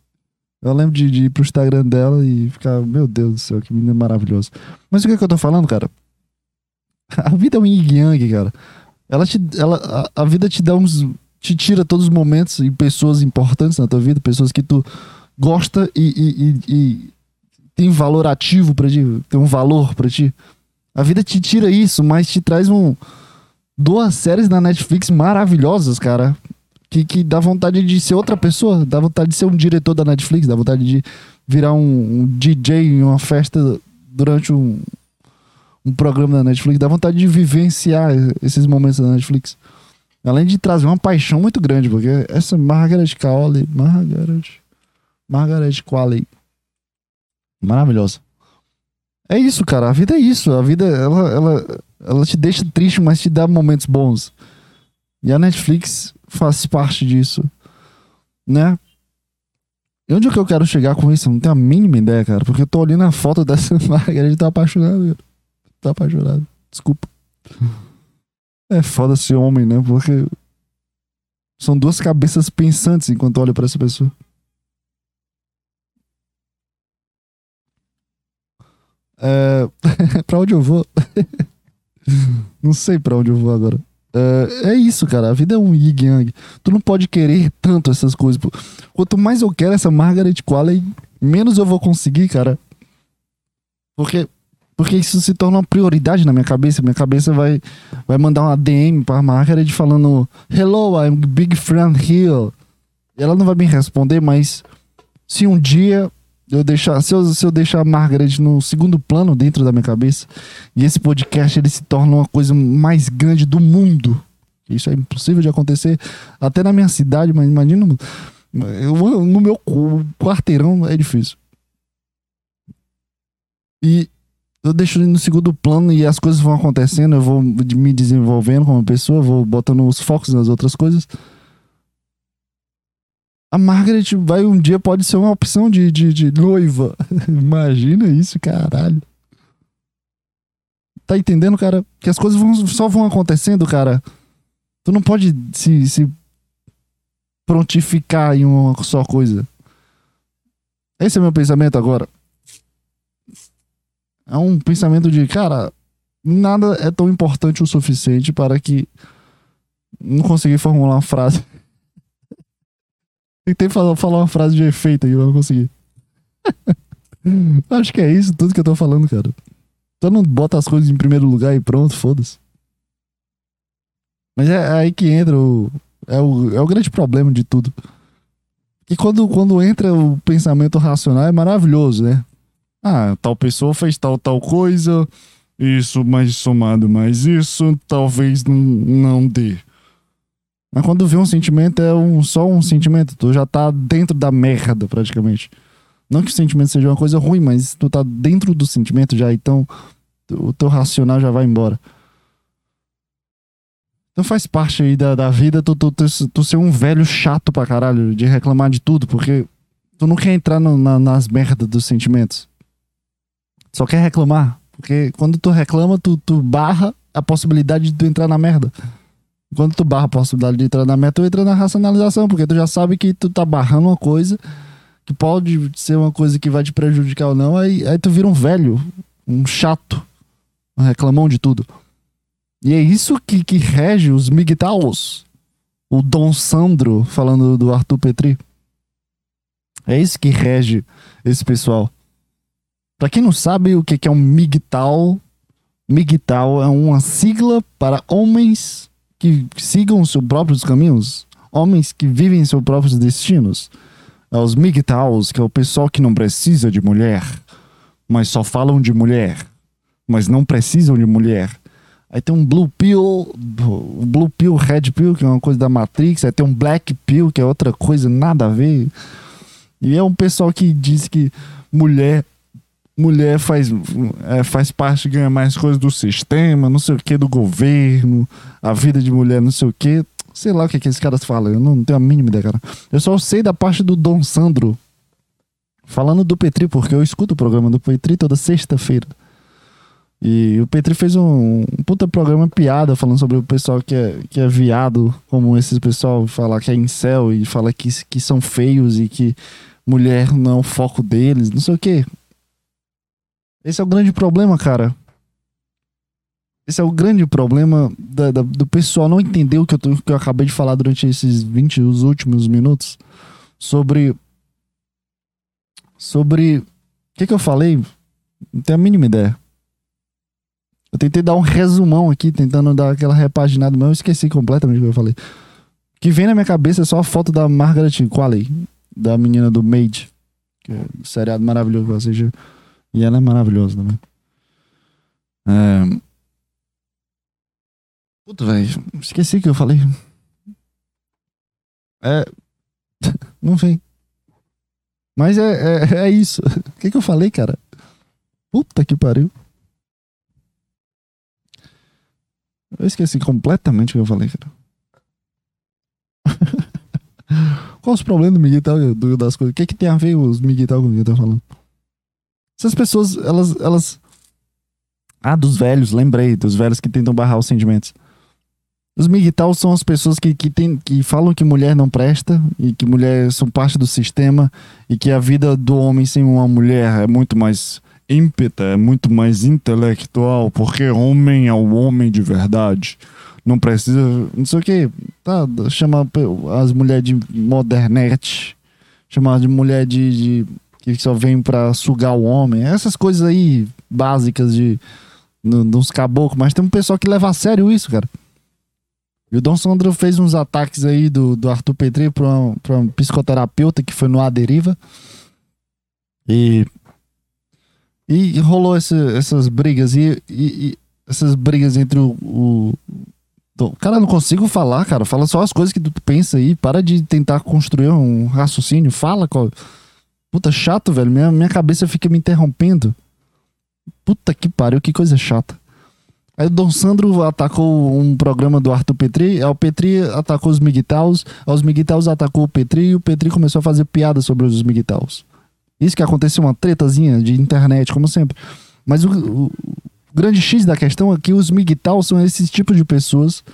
Eu lembro de, de ir pro Instagram dela e ficar, meu Deus do céu, que menina maravilhosa. Mas o que, é que eu tô falando, cara? A vida é um yin yang, cara. Ela te. Ela, a, a vida te dá uns. Te tira todos os momentos e pessoas importantes na tua vida, pessoas que tu gosta e, e, e, e tem valor ativo pra ti, tem um valor pra ti. A vida te tira isso, mas te traz um. Duas séries na Netflix maravilhosas, cara. Que, que dá vontade de ser outra pessoa, dá vontade de ser um diretor da Netflix, dá vontade de virar um, um DJ em uma festa durante um, um programa da Netflix, dá vontade de vivenciar esses momentos da Netflix. Além de trazer uma paixão muito grande, porque essa Margaret Qualley, Margaret, Margaret Qualley, maravilhosa. É isso, cara. A vida é isso. A vida, ela, ela, ela te deixa triste, mas te dá momentos bons. E a Netflix faz parte disso, né? E onde é que eu quero chegar com isso? Eu não tenho a mínima ideia, cara. Porque eu tô olhando a foto dessa Margaret e apaixonado, cara. Tô apaixonado. Desculpa. É foda ser homem, né? Porque são duas cabeças pensantes enquanto olho para essa pessoa. É... pra onde eu vou? não sei pra onde eu vou agora. É, é isso, cara. A vida é um yin yang. Tu não pode querer tanto essas coisas. Quanto mais eu quero essa Margaret Qualley, menos eu vou conseguir, cara. Porque, porque isso se torna uma prioridade na minha cabeça. Minha cabeça vai, vai mandar uma DM pra Margaret falando Hello, I'm big friend here. E ela não vai me responder, mas se um dia eu deixar, se eu, se eu deixar a Margaret no segundo plano dentro da minha cabeça, e esse podcast ele se torna uma coisa mais grande do mundo. Isso é impossível de acontecer até na minha cidade, mas imagina no- no meu quarteirão é difícil. E eu deixo no segundo plano e as coisas vão acontecendo, eu vou me desenvolvendo como pessoa, vou botando os focos nas outras coisas. A Margaret vai um dia pode ser uma opção de, de, de noiva. Imagina isso, caralho. Tá entendendo, cara? Que as coisas vão- só vão acontecendo, cara. Tu não pode se, se prontificar em uma só coisa. Esse é meu pensamento agora. É um pensamento de, cara, nada é tão importante o suficiente para que. Não consegui formular uma frase. Tentei falar, falar uma frase de efeito aí, mas não consegui. Acho que é isso, tudo que eu tô falando, cara. Só não bota as coisas em primeiro lugar e pronto, foda-se. Mas é aí que entra o. É o, é o grande problema de tudo. Que quando, quando entra o pensamento racional é maravilhoso, né? Ah, tal pessoa fez tal, tal coisa. Isso mais somado mais isso, talvez não, não dê. Mas quando vê um sentimento, é um, só um sentimento. Tu já tá dentro da merda, praticamente. Não que o sentimento seja uma coisa ruim, mas tu tá dentro do sentimento já, então o teu racional já vai embora. Então faz parte aí da, da vida tu, tu, tu, tu ser um velho chato pra caralho, de reclamar de tudo, porque tu não quer entrar no- na- nas merdas dos sentimentos. Só quer reclamar. Porque quando tu reclama, tu, tu barra a possibilidade de tu entrar na merda. Quando tu barra a possibilidade de entrar na merda, tu entra na racionalização, porque tu já sabe que tu tá barrando uma coisa que pode ser uma coisa que vai te prejudicar ou não, aí, aí tu vira um velho, um chato, um reclamão de tudo. E é isso que, que rege os migtaus. O Dom Sandro, falando do Arthur Petri. É isso que rege esse pessoal. Pra quem não sabe o que é um MGTOW, MGTOW é uma sigla para homens que sigam seus próprios caminhos, homens que vivem seus próprios destinos. É os MGTOWs, que é o pessoal que não precisa de mulher, mas só falam de mulher, mas não precisam de mulher. Aí tem um Blue Pill, Blue Pill, Red Pill, que é uma coisa da Matrix, aí tem um Black Pill, que é outra coisa, nada a ver. E é um pessoal que diz que mulher mulher faz, é, faz parte, ganha mais coisas do sistema, não sei o que, do governo, a vida de mulher, não sei o que. Sei lá o que, que esses caras falam, eu não tenho a mínima ideia, cara. Eu só sei da parte do Dom Sandro falando do Petri, porque eu escuto o programa do Petri toda sexta-feira. E o Petri fez um, um puta programa piada falando sobre o pessoal que é, que é viado, como esses pessoal falar que é incel e fala que, que são feios e que mulher não é o foco deles, não sei o que. Esse é o grande problema, cara. Esse é o grande problema da- da- do pessoal não entender o que eu, que eu acabei de falar durante esses 20, os últimos minutos sobre. Sobre. O que, que eu falei? Não tenho a mínima ideia. Eu tentei dar um resumão aqui, tentando dar aquela repaginada, mas eu esqueci completamente o que eu falei. O que vem na minha cabeça é só a foto da Margaret Qualley, da menina do Maid, que é um seriado maravilhoso que eu assisti. E ela é maravilhosa também. É... Puta, velho, esqueci o que eu falei. É. Não vem. Mas é, é, é isso. O que, que eu falei, cara? Puta que pariu. Eu esqueci completamente o que eu falei, cara. Qual os problemas do Miguel do- das coisas? O que, que tem a ver os Miguel com o que eu tô falando? Essas pessoas, elas, elas. Ah, dos velhos, lembrei, dos velhos que tentam barrar os sentimentos. Os migtal são as pessoas que, que, tem, que falam que mulher não presta e que mulher são parte do sistema e que a vida do homem sem uma mulher é muito mais ímpeta, é muito mais intelectual, porque homem é o homem de verdade. Não precisa. Não sei o que. Tá, chama as mulheres de modernete. Chamar de mulher de, de. Que só vem pra sugar o homem. Essas coisas aí básicas de. no- Nos caboclos. Mas tem um pessoal que leva a sério isso, cara. E o Dom Sandro fez uns ataques aí do, do Arthur Petri pra uma, pra uma psicoterapeuta que foi no A Deriva. E. E rolou esse- essas brigas. E, e- e essas brigas entre o. o cara, não consigo falar, cara. Fala só as coisas que tu pensa aí. Para de tentar construir um raciocínio. Fala, qual. Puta, chato, velho. Minha, minha cabeça fica me interrompendo. Puta que pariu, que coisa chata. Aí o Dom Sandro atacou um programa do Arthur Petri, aí o Petri atacou os Miguitaus, aí os Miguitaus atacou o Petri e o Petri começou a fazer piada sobre os Miguitaus. Isso que aconteceu, uma tretazinha de internet, como sempre. Mas o, o- grande X da questão é que os Miguitaus são esses tipos de pessoas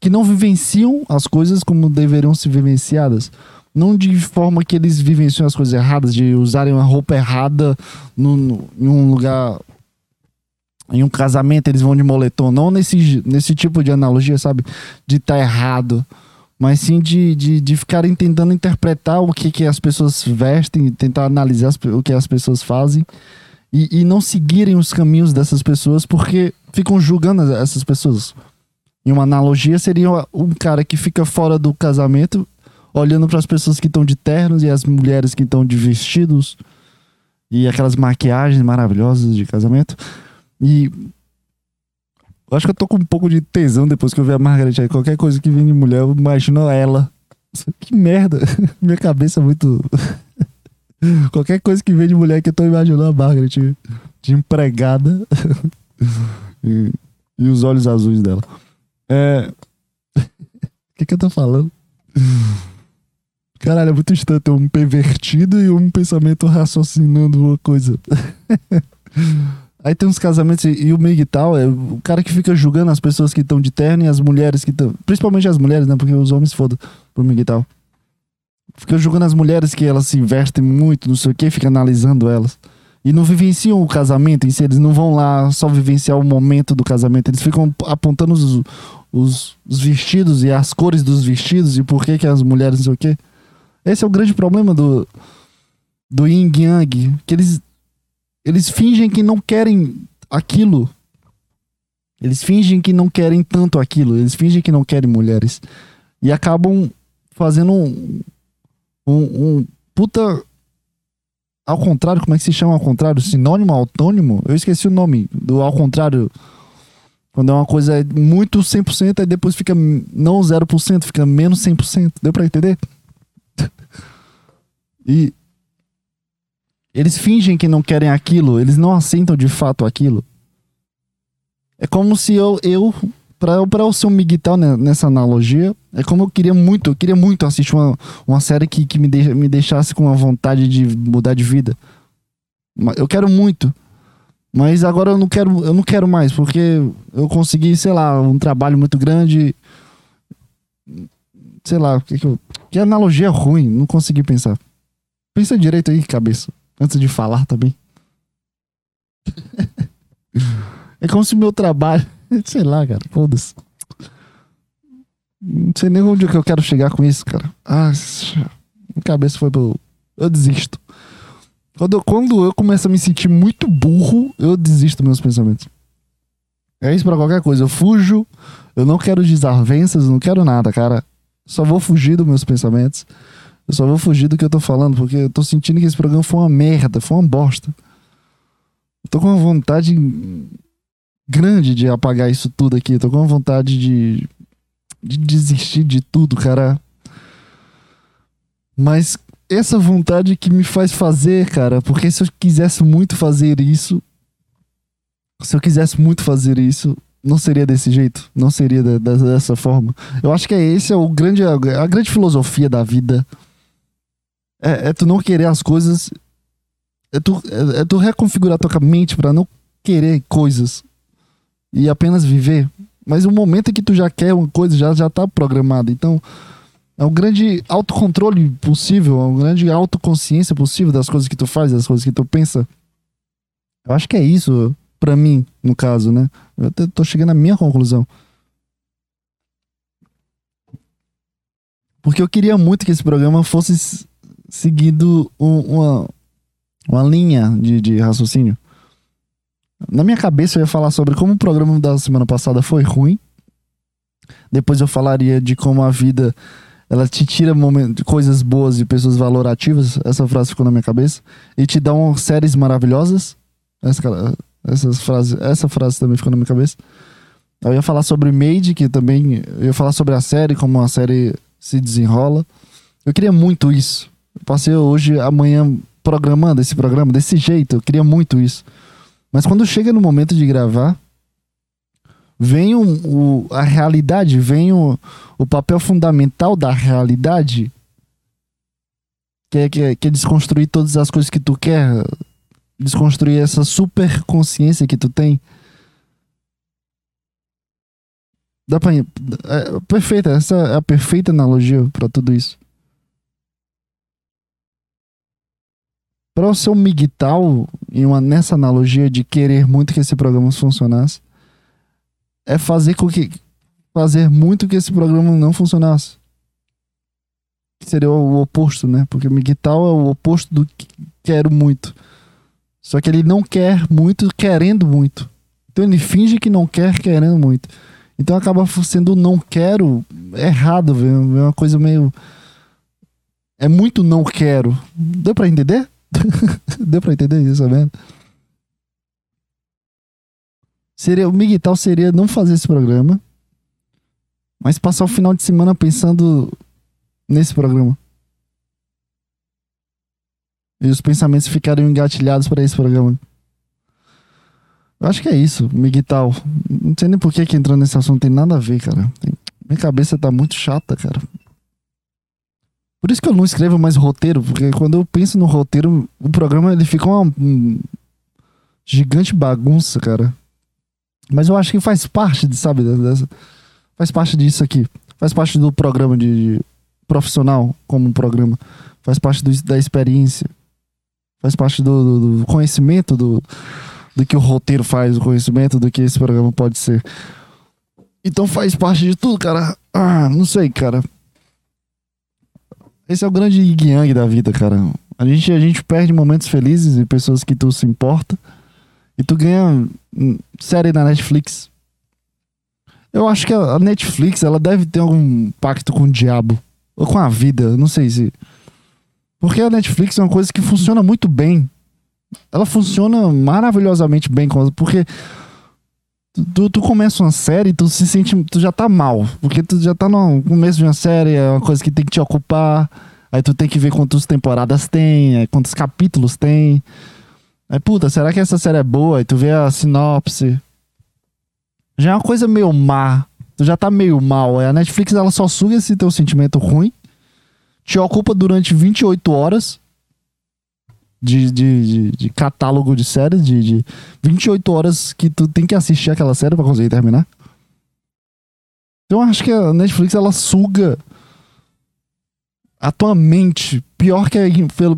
que não vivenciam as coisas como deveriam ser vivenciadas. Não de forma que eles vivenciam as coisas erradas, de usarem uma roupa errada no, no- em um lugar em um casamento eles vão de moletom, não nesse, nesse tipo de analogia, sabe? De estar errado, mas sim de, de, de ficarem tentando interpretar o que, que as pessoas vestem, tentar analisar as o que as pessoas fazem e, e não seguirem os caminhos dessas pessoas porque ficam julgando as- essas pessoas. Em uma analogia, seria um cara que fica fora do casamento, olhando para as pessoas que estão de ternos e as mulheres que estão de vestidos e aquelas maquiagens maravilhosas de casamento. E eu acho que eu tô com um pouco de tesão depois que eu ver a Margaret aí. Qualquer coisa que vem de mulher, eu imagino ela. Que merda. Minha cabeça é muito. Qualquer coisa que vem de mulher que eu tô imaginando a Margaret de empregada. e, e os olhos azuis dela. É. O que, que eu tô falando? Caralho, é muito estranho ter um pervertido e um pensamento raciocinando uma coisa. Aí tem uns casamentos e, o Miguel é o cara que fica julgando as pessoas que estão de terno e as mulheres que estão. Principalmente as mulheres, né? Porque os homens se fodam pro Miguel. Fica julgando as mulheres que elas se vestem muito, não sei o que, fica analisando elas. E não vivenciam o casamento em si, eles não vão lá só vivenciar o momento do casamento, eles ficam apontando os, os, os vestidos e as cores dos vestidos e por que, que as mulheres não sei o que. Esse é o grande problema do, do Yin Yang, que eles eles fingem que não querem aquilo. Eles fingem que não querem tanto aquilo. Eles fingem que não querem mulheres. E acabam fazendo um, um, um puta. Ao contrário, como é que se chama ao contrário? Sinônimo, autônimo? Eu esqueci o nome do ao contrário. Quando é uma coisa muito 100%, aí depois fica não 0%, fica menos 100%. Deu pra entender? e eles fingem que não querem aquilo, eles não aceitam de fato aquilo. É como se eu, eu pra, eu- pra eu ser um miguital né, nessa analogia, é como eu queria muito, eu queria muito assistir uma, uma série que, que me, deixa, me deixasse com a vontade de mudar de vida. Eu quero muito. Mas agora eu não quero, eu não quero mais, porque eu consegui, sei lá, um trabalho muito grande. Sei lá, que, que, eu, que analogia ruim, não consegui pensar. Pensa direito aí, cabeça. Antes de falar também. é como se meu trabalho. Sei lá, cara. Foda-se. Não sei nem onde é que eu quero chegar com isso, cara. Ah, minha cabeça foi pro. Eu desisto. Quando eu, quando eu começo a me sentir muito burro, eu desisto dos meus pensamentos. É isso pra qualquer coisa. Eu fujo, eu não quero desavenças, não quero nada, cara. Só vou fugir dos meus pensamentos. Eu só vou fugir do que eu tô falando, porque eu tô sentindo que esse programa foi uma merda, foi uma bosta. Eu tô com uma vontade grande de apagar isso tudo aqui. Eu tô com uma vontade de, de desistir de tudo, cara. Mas essa vontade que me faz fazer, cara, porque se eu quisesse muito fazer isso, se eu quisesse muito fazer isso, não seria desse jeito, não seria de, de, dessa forma. Eu acho que é esse é o grande a, grande filosofia da vida. É, é, tu não querer as coisas, é tu, é, é tu reconfigurar tua mente para não querer coisas e apenas viver. Mas o momento em que tu já quer uma coisa já já tá programado. Então, é um grande autocontrole possível, é uma grande autoconsciência possível das coisas que tu faz, das coisas que tu pensa. Eu acho que é isso, para mim, no caso, né? Eu até tô chegando à minha conclusão. Porque eu queria muito que esse programa fosse seguido uma, uma linha de, de raciocínio. Na minha cabeça eu ia falar sobre como o programa da semana passada foi ruim. Depois eu falaria de como a vida ela te tira momentos, coisas boas e pessoas valorativas. Essa frase ficou na minha cabeça. E te dá um, séries maravilhosas. Essa, essas frases, essa frase também ficou na minha cabeça. Eu ia falar sobre Made, que também. Eu ia falar sobre a série, como a série se desenrola. Eu queria muito isso. Eu passei hoje, amanhã, programando esse programa desse jeito. Eu queria muito isso. Mas quando chega no momento de gravar, vem o, o, a realidade, vem o, o papel fundamental da realidade, que é, que, é, que é desconstruir todas as coisas que tu quer, desconstruir essa super consciência que tu tem. Dá pra, é, perfeita, essa é a perfeita analogia para tudo isso. Para o seu migtal, em uma, nessa analogia de querer muito que esse programa funcionasse, é fazer com que fazer muito que esse programa não funcionasse. Que seria o oposto, né? Porque Miguel é o oposto do que quero muito. Só que ele não quer muito querendo muito. Então ele finge que não quer querendo muito. Então acaba sendo não quero errado, velho. É uma coisa meio. É muito não quero. Deu pra entender? Deu pra entender isso, né? Seria, o Miguel seria não fazer esse programa, mas passar o final de semana pensando nesse programa. E os pensamentos ficaram engatilhados para esse programa. Eu acho que é isso, Miguel. Não sei nem por que, que entrou nesse assunto, tem nada a ver, cara. Tem... Minha cabeça tá muito chata, cara. Por isso que eu não escrevo mais roteiro, porque quando eu penso no roteiro, o programa ele fica uma um gigante bagunça, cara. Mas eu acho que faz parte, de, sabe, dessa, faz parte disso aqui. Faz parte do programa de, de profissional como um programa. Faz parte do, da experiência. Faz parte do, do, do, conhecimento do, do que o roteiro faz, o conhecimento do que esse programa pode ser. Então faz parte de tudo, cara. Ah, não sei, cara. Esse é o grande yang da vida, cara. A gente, a gente perde momentos felizes e pessoas que tu se importa. E tu ganha série na Netflix. Eu acho que a Netflix ela deve ter algum pacto com o diabo. Ou com a vida, não sei se. Porque a Netflix é uma coisa que funciona muito bem. Ela funciona maravilhosamente bem. Porque tu, tu começa uma série tu se sente. Tu já tá mal. Porque tu já tá no começo de uma série, é uma coisa que tem que te ocupar. Aí tu tem que ver quantas temporadas tem, é, quantos capítulos tem. Aí, puta, será que essa série é boa? E tu vê a sinopse. Já é uma coisa meio má. Tu já tá meio mal. A Netflix ela só suga esse teu sentimento ruim. Te ocupa durante 28 horas de, de, de, de catálogo de séries. De, de 28 horas que tu tem que assistir aquela série para conseguir terminar. Então eu acho que a Netflix ela suga a tua mente pior que,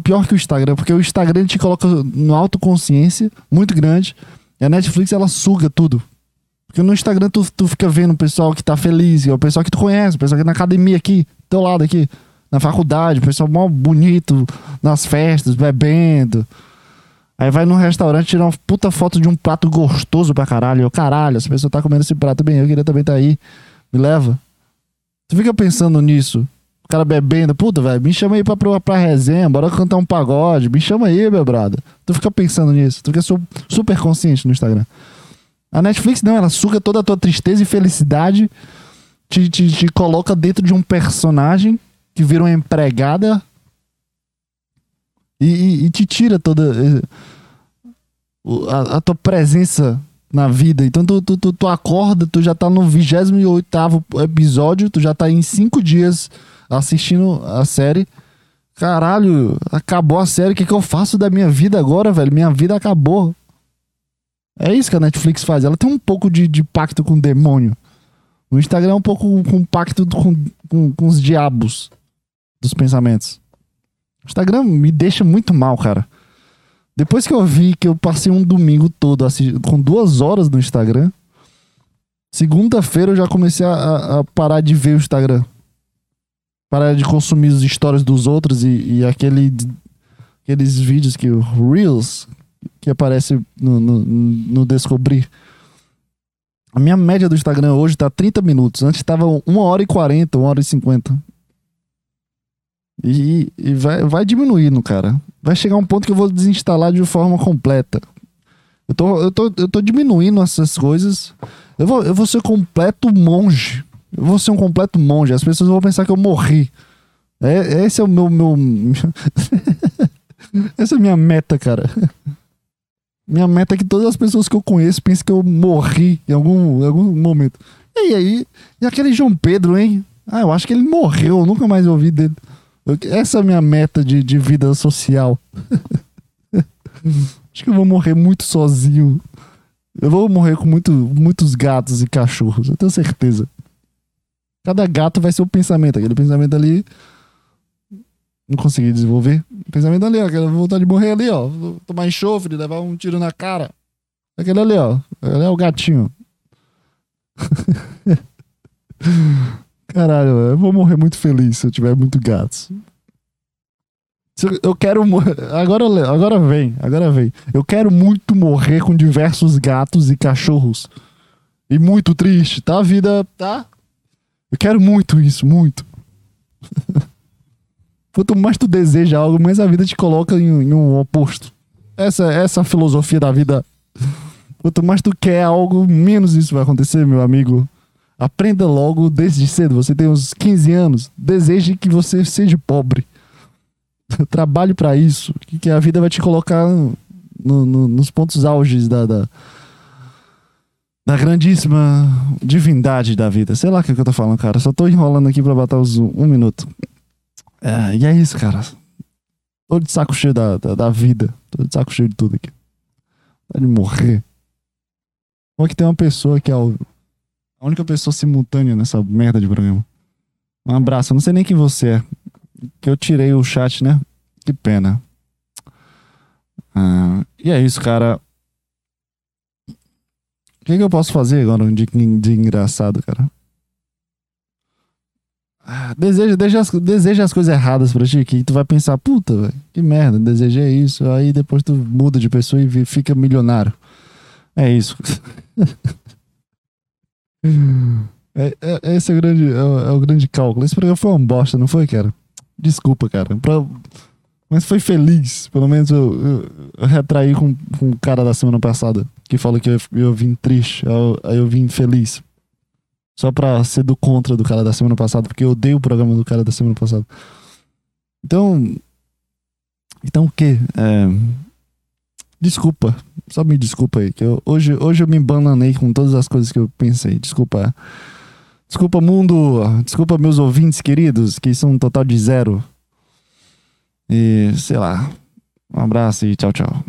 pior que o Instagram, porque o Instagram te coloca no autoconsciência muito grande e a Netflix ela suga tudo. Porque no Instagram tu, tu fica vendo o pessoal que tá feliz, o pessoal que tu conhece, o pessoal que tá na academia aqui, do teu lado aqui, na faculdade, o pessoal mó bonito, nas festas, bebendo. Aí vai num restaurante tirar uma puta foto de um prato gostoso pra caralho. Eu, caralho, essa pessoa tá comendo esse prato bem, eu queria também tá aí. Me leva. Tu fica pensando nisso. O cara bebendo, puta, velho, me chama aí pra, pra, pra resenha, bora cantar um pagode, me chama aí, meu brother. Tu fica pensando nisso, tu fica su super consciente no Instagram. A Netflix não, ela suga toda a tua tristeza e felicidade, te, te, te coloca dentro de um personagem que vira uma empregada e, e, e te tira toda eh, a, a, tua presença na vida. Então tu, tu, tu, tu acorda, tu já tá no 28 episódio, tu já tá em cinco dias assistindo a série. Caralho, acabou a série. O que, que eu faço da minha vida agora, velho? Minha vida acabou. É isso que a Netflix faz. Ela tem um pouco de, de pacto com o demônio. O Instagram é um pouco com pacto com, com, com os diabos dos pensamentos. O Instagram me deixa muito mal, cara. Depois que eu vi que eu passei um domingo todo com duas horas no Instagram, segunda-feira eu já comecei a, a, parar de ver o Instagram. Parar de consumir as histórias dos outros e, e aquele, aqueles vídeos que o Reels que aparece no, no, no Descobrir. A minha média do Instagram hoje tá 30 minutos. Antes tava 1 hora e 40, 1 hora e 50. E, e vai, vai diminuindo, cara. Vai chegar um ponto que eu vou desinstalar de forma completa. Eu tô, eu tô, eu tô diminuindo essas coisas. Eu vou, eu vou ser completo monge. Eu vou ser um completo monge. As pessoas vão pensar que eu morri. É, esse é o meu. meu... Essa é a minha meta, cara. Minha meta é que todas as pessoas que eu conheço pensem que eu morri em algum, em algum momento. E aí? E aquele João Pedro, hein? Ah, eu acho que ele morreu. Eu nunca mais ouvi dele. Essa é a minha meta de, de vida social. Acho que eu vou morrer muito sozinho. Eu vou morrer com muito, muitos gatos e cachorros, eu tenho certeza. Cada gato vai ser um pensamento. Aquele pensamento ali. Não consegui desenvolver. Pensamento ali, ó. Aquela vontade de morrer ali, ó. Tomar enxofre, levar um tiro na cara. Aquele ali, ó. É o gatinho. Caralho, eu vou morrer muito feliz se eu tiver muito gatos. Eu quero. Agora, agora vem, agora vem. Eu quero muito morrer com diversos gatos e cachorros. E muito triste, tá? A vida, tá? Eu quero muito isso, muito. Quanto mais tu deseja algo, mais a vida te coloca em, em um oposto. Essa, essa filosofia da vida. Quanto mais tu quer algo, menos isso vai acontecer, meu amigo. Aprenda logo desde cedo. Você tem uns 15 anos. Deseje que você seja pobre. Trabalhe para isso. Que a vida vai te colocar no, no, nos pontos auges da, da, da, grandíssima divindade da vida. Sei lá o que, que eu tô falando, cara. Só tô enrolando aqui pra botar os um, minuto. É, e é isso, cara. Tô de saco cheio da, da, da, vida. Tô de saco cheio de tudo aqui. Tá de morrer. Como é que tem uma pessoa que é a única pessoa simultânea nessa merda de programa. Um abraço. Eu não sei nem quem você é. Que eu tirei o chat, né? Que pena. Ah, e é isso, cara. O que, que, eu posso fazer agora de, de engraçado, cara? Ah, deseja, deseja, as, deseja as coisas erradas pra ti, que tu vai pensar, puta, velho, que merda, desejei isso. Aí depois tu muda de pessoa e fica milionário. É isso. É, é, esse é o, grande, é, é o grande cálculo. Esse programa foi uma bosta, não foi, cara? Desculpa, cara. Pra, mas foi feliz. Pelo menos eu, eu, eu retraí com, com o cara da semana passada, que falou que eu, eu vim triste. Aí eu vim feliz. Só pra ser do contra do cara da semana passada, porque eu odeio o programa do cara da semana passada. Então. Então o quê? É, desculpa. Só me desculpa aí. Que eu, hoje, hoje eu me bananei com todas as coisas que eu pensei. Desculpa. Desculpa, mundo. Desculpa, meus ouvintes queridos, que são um total de zero. E sei lá. Um abraço e tchau, tchau.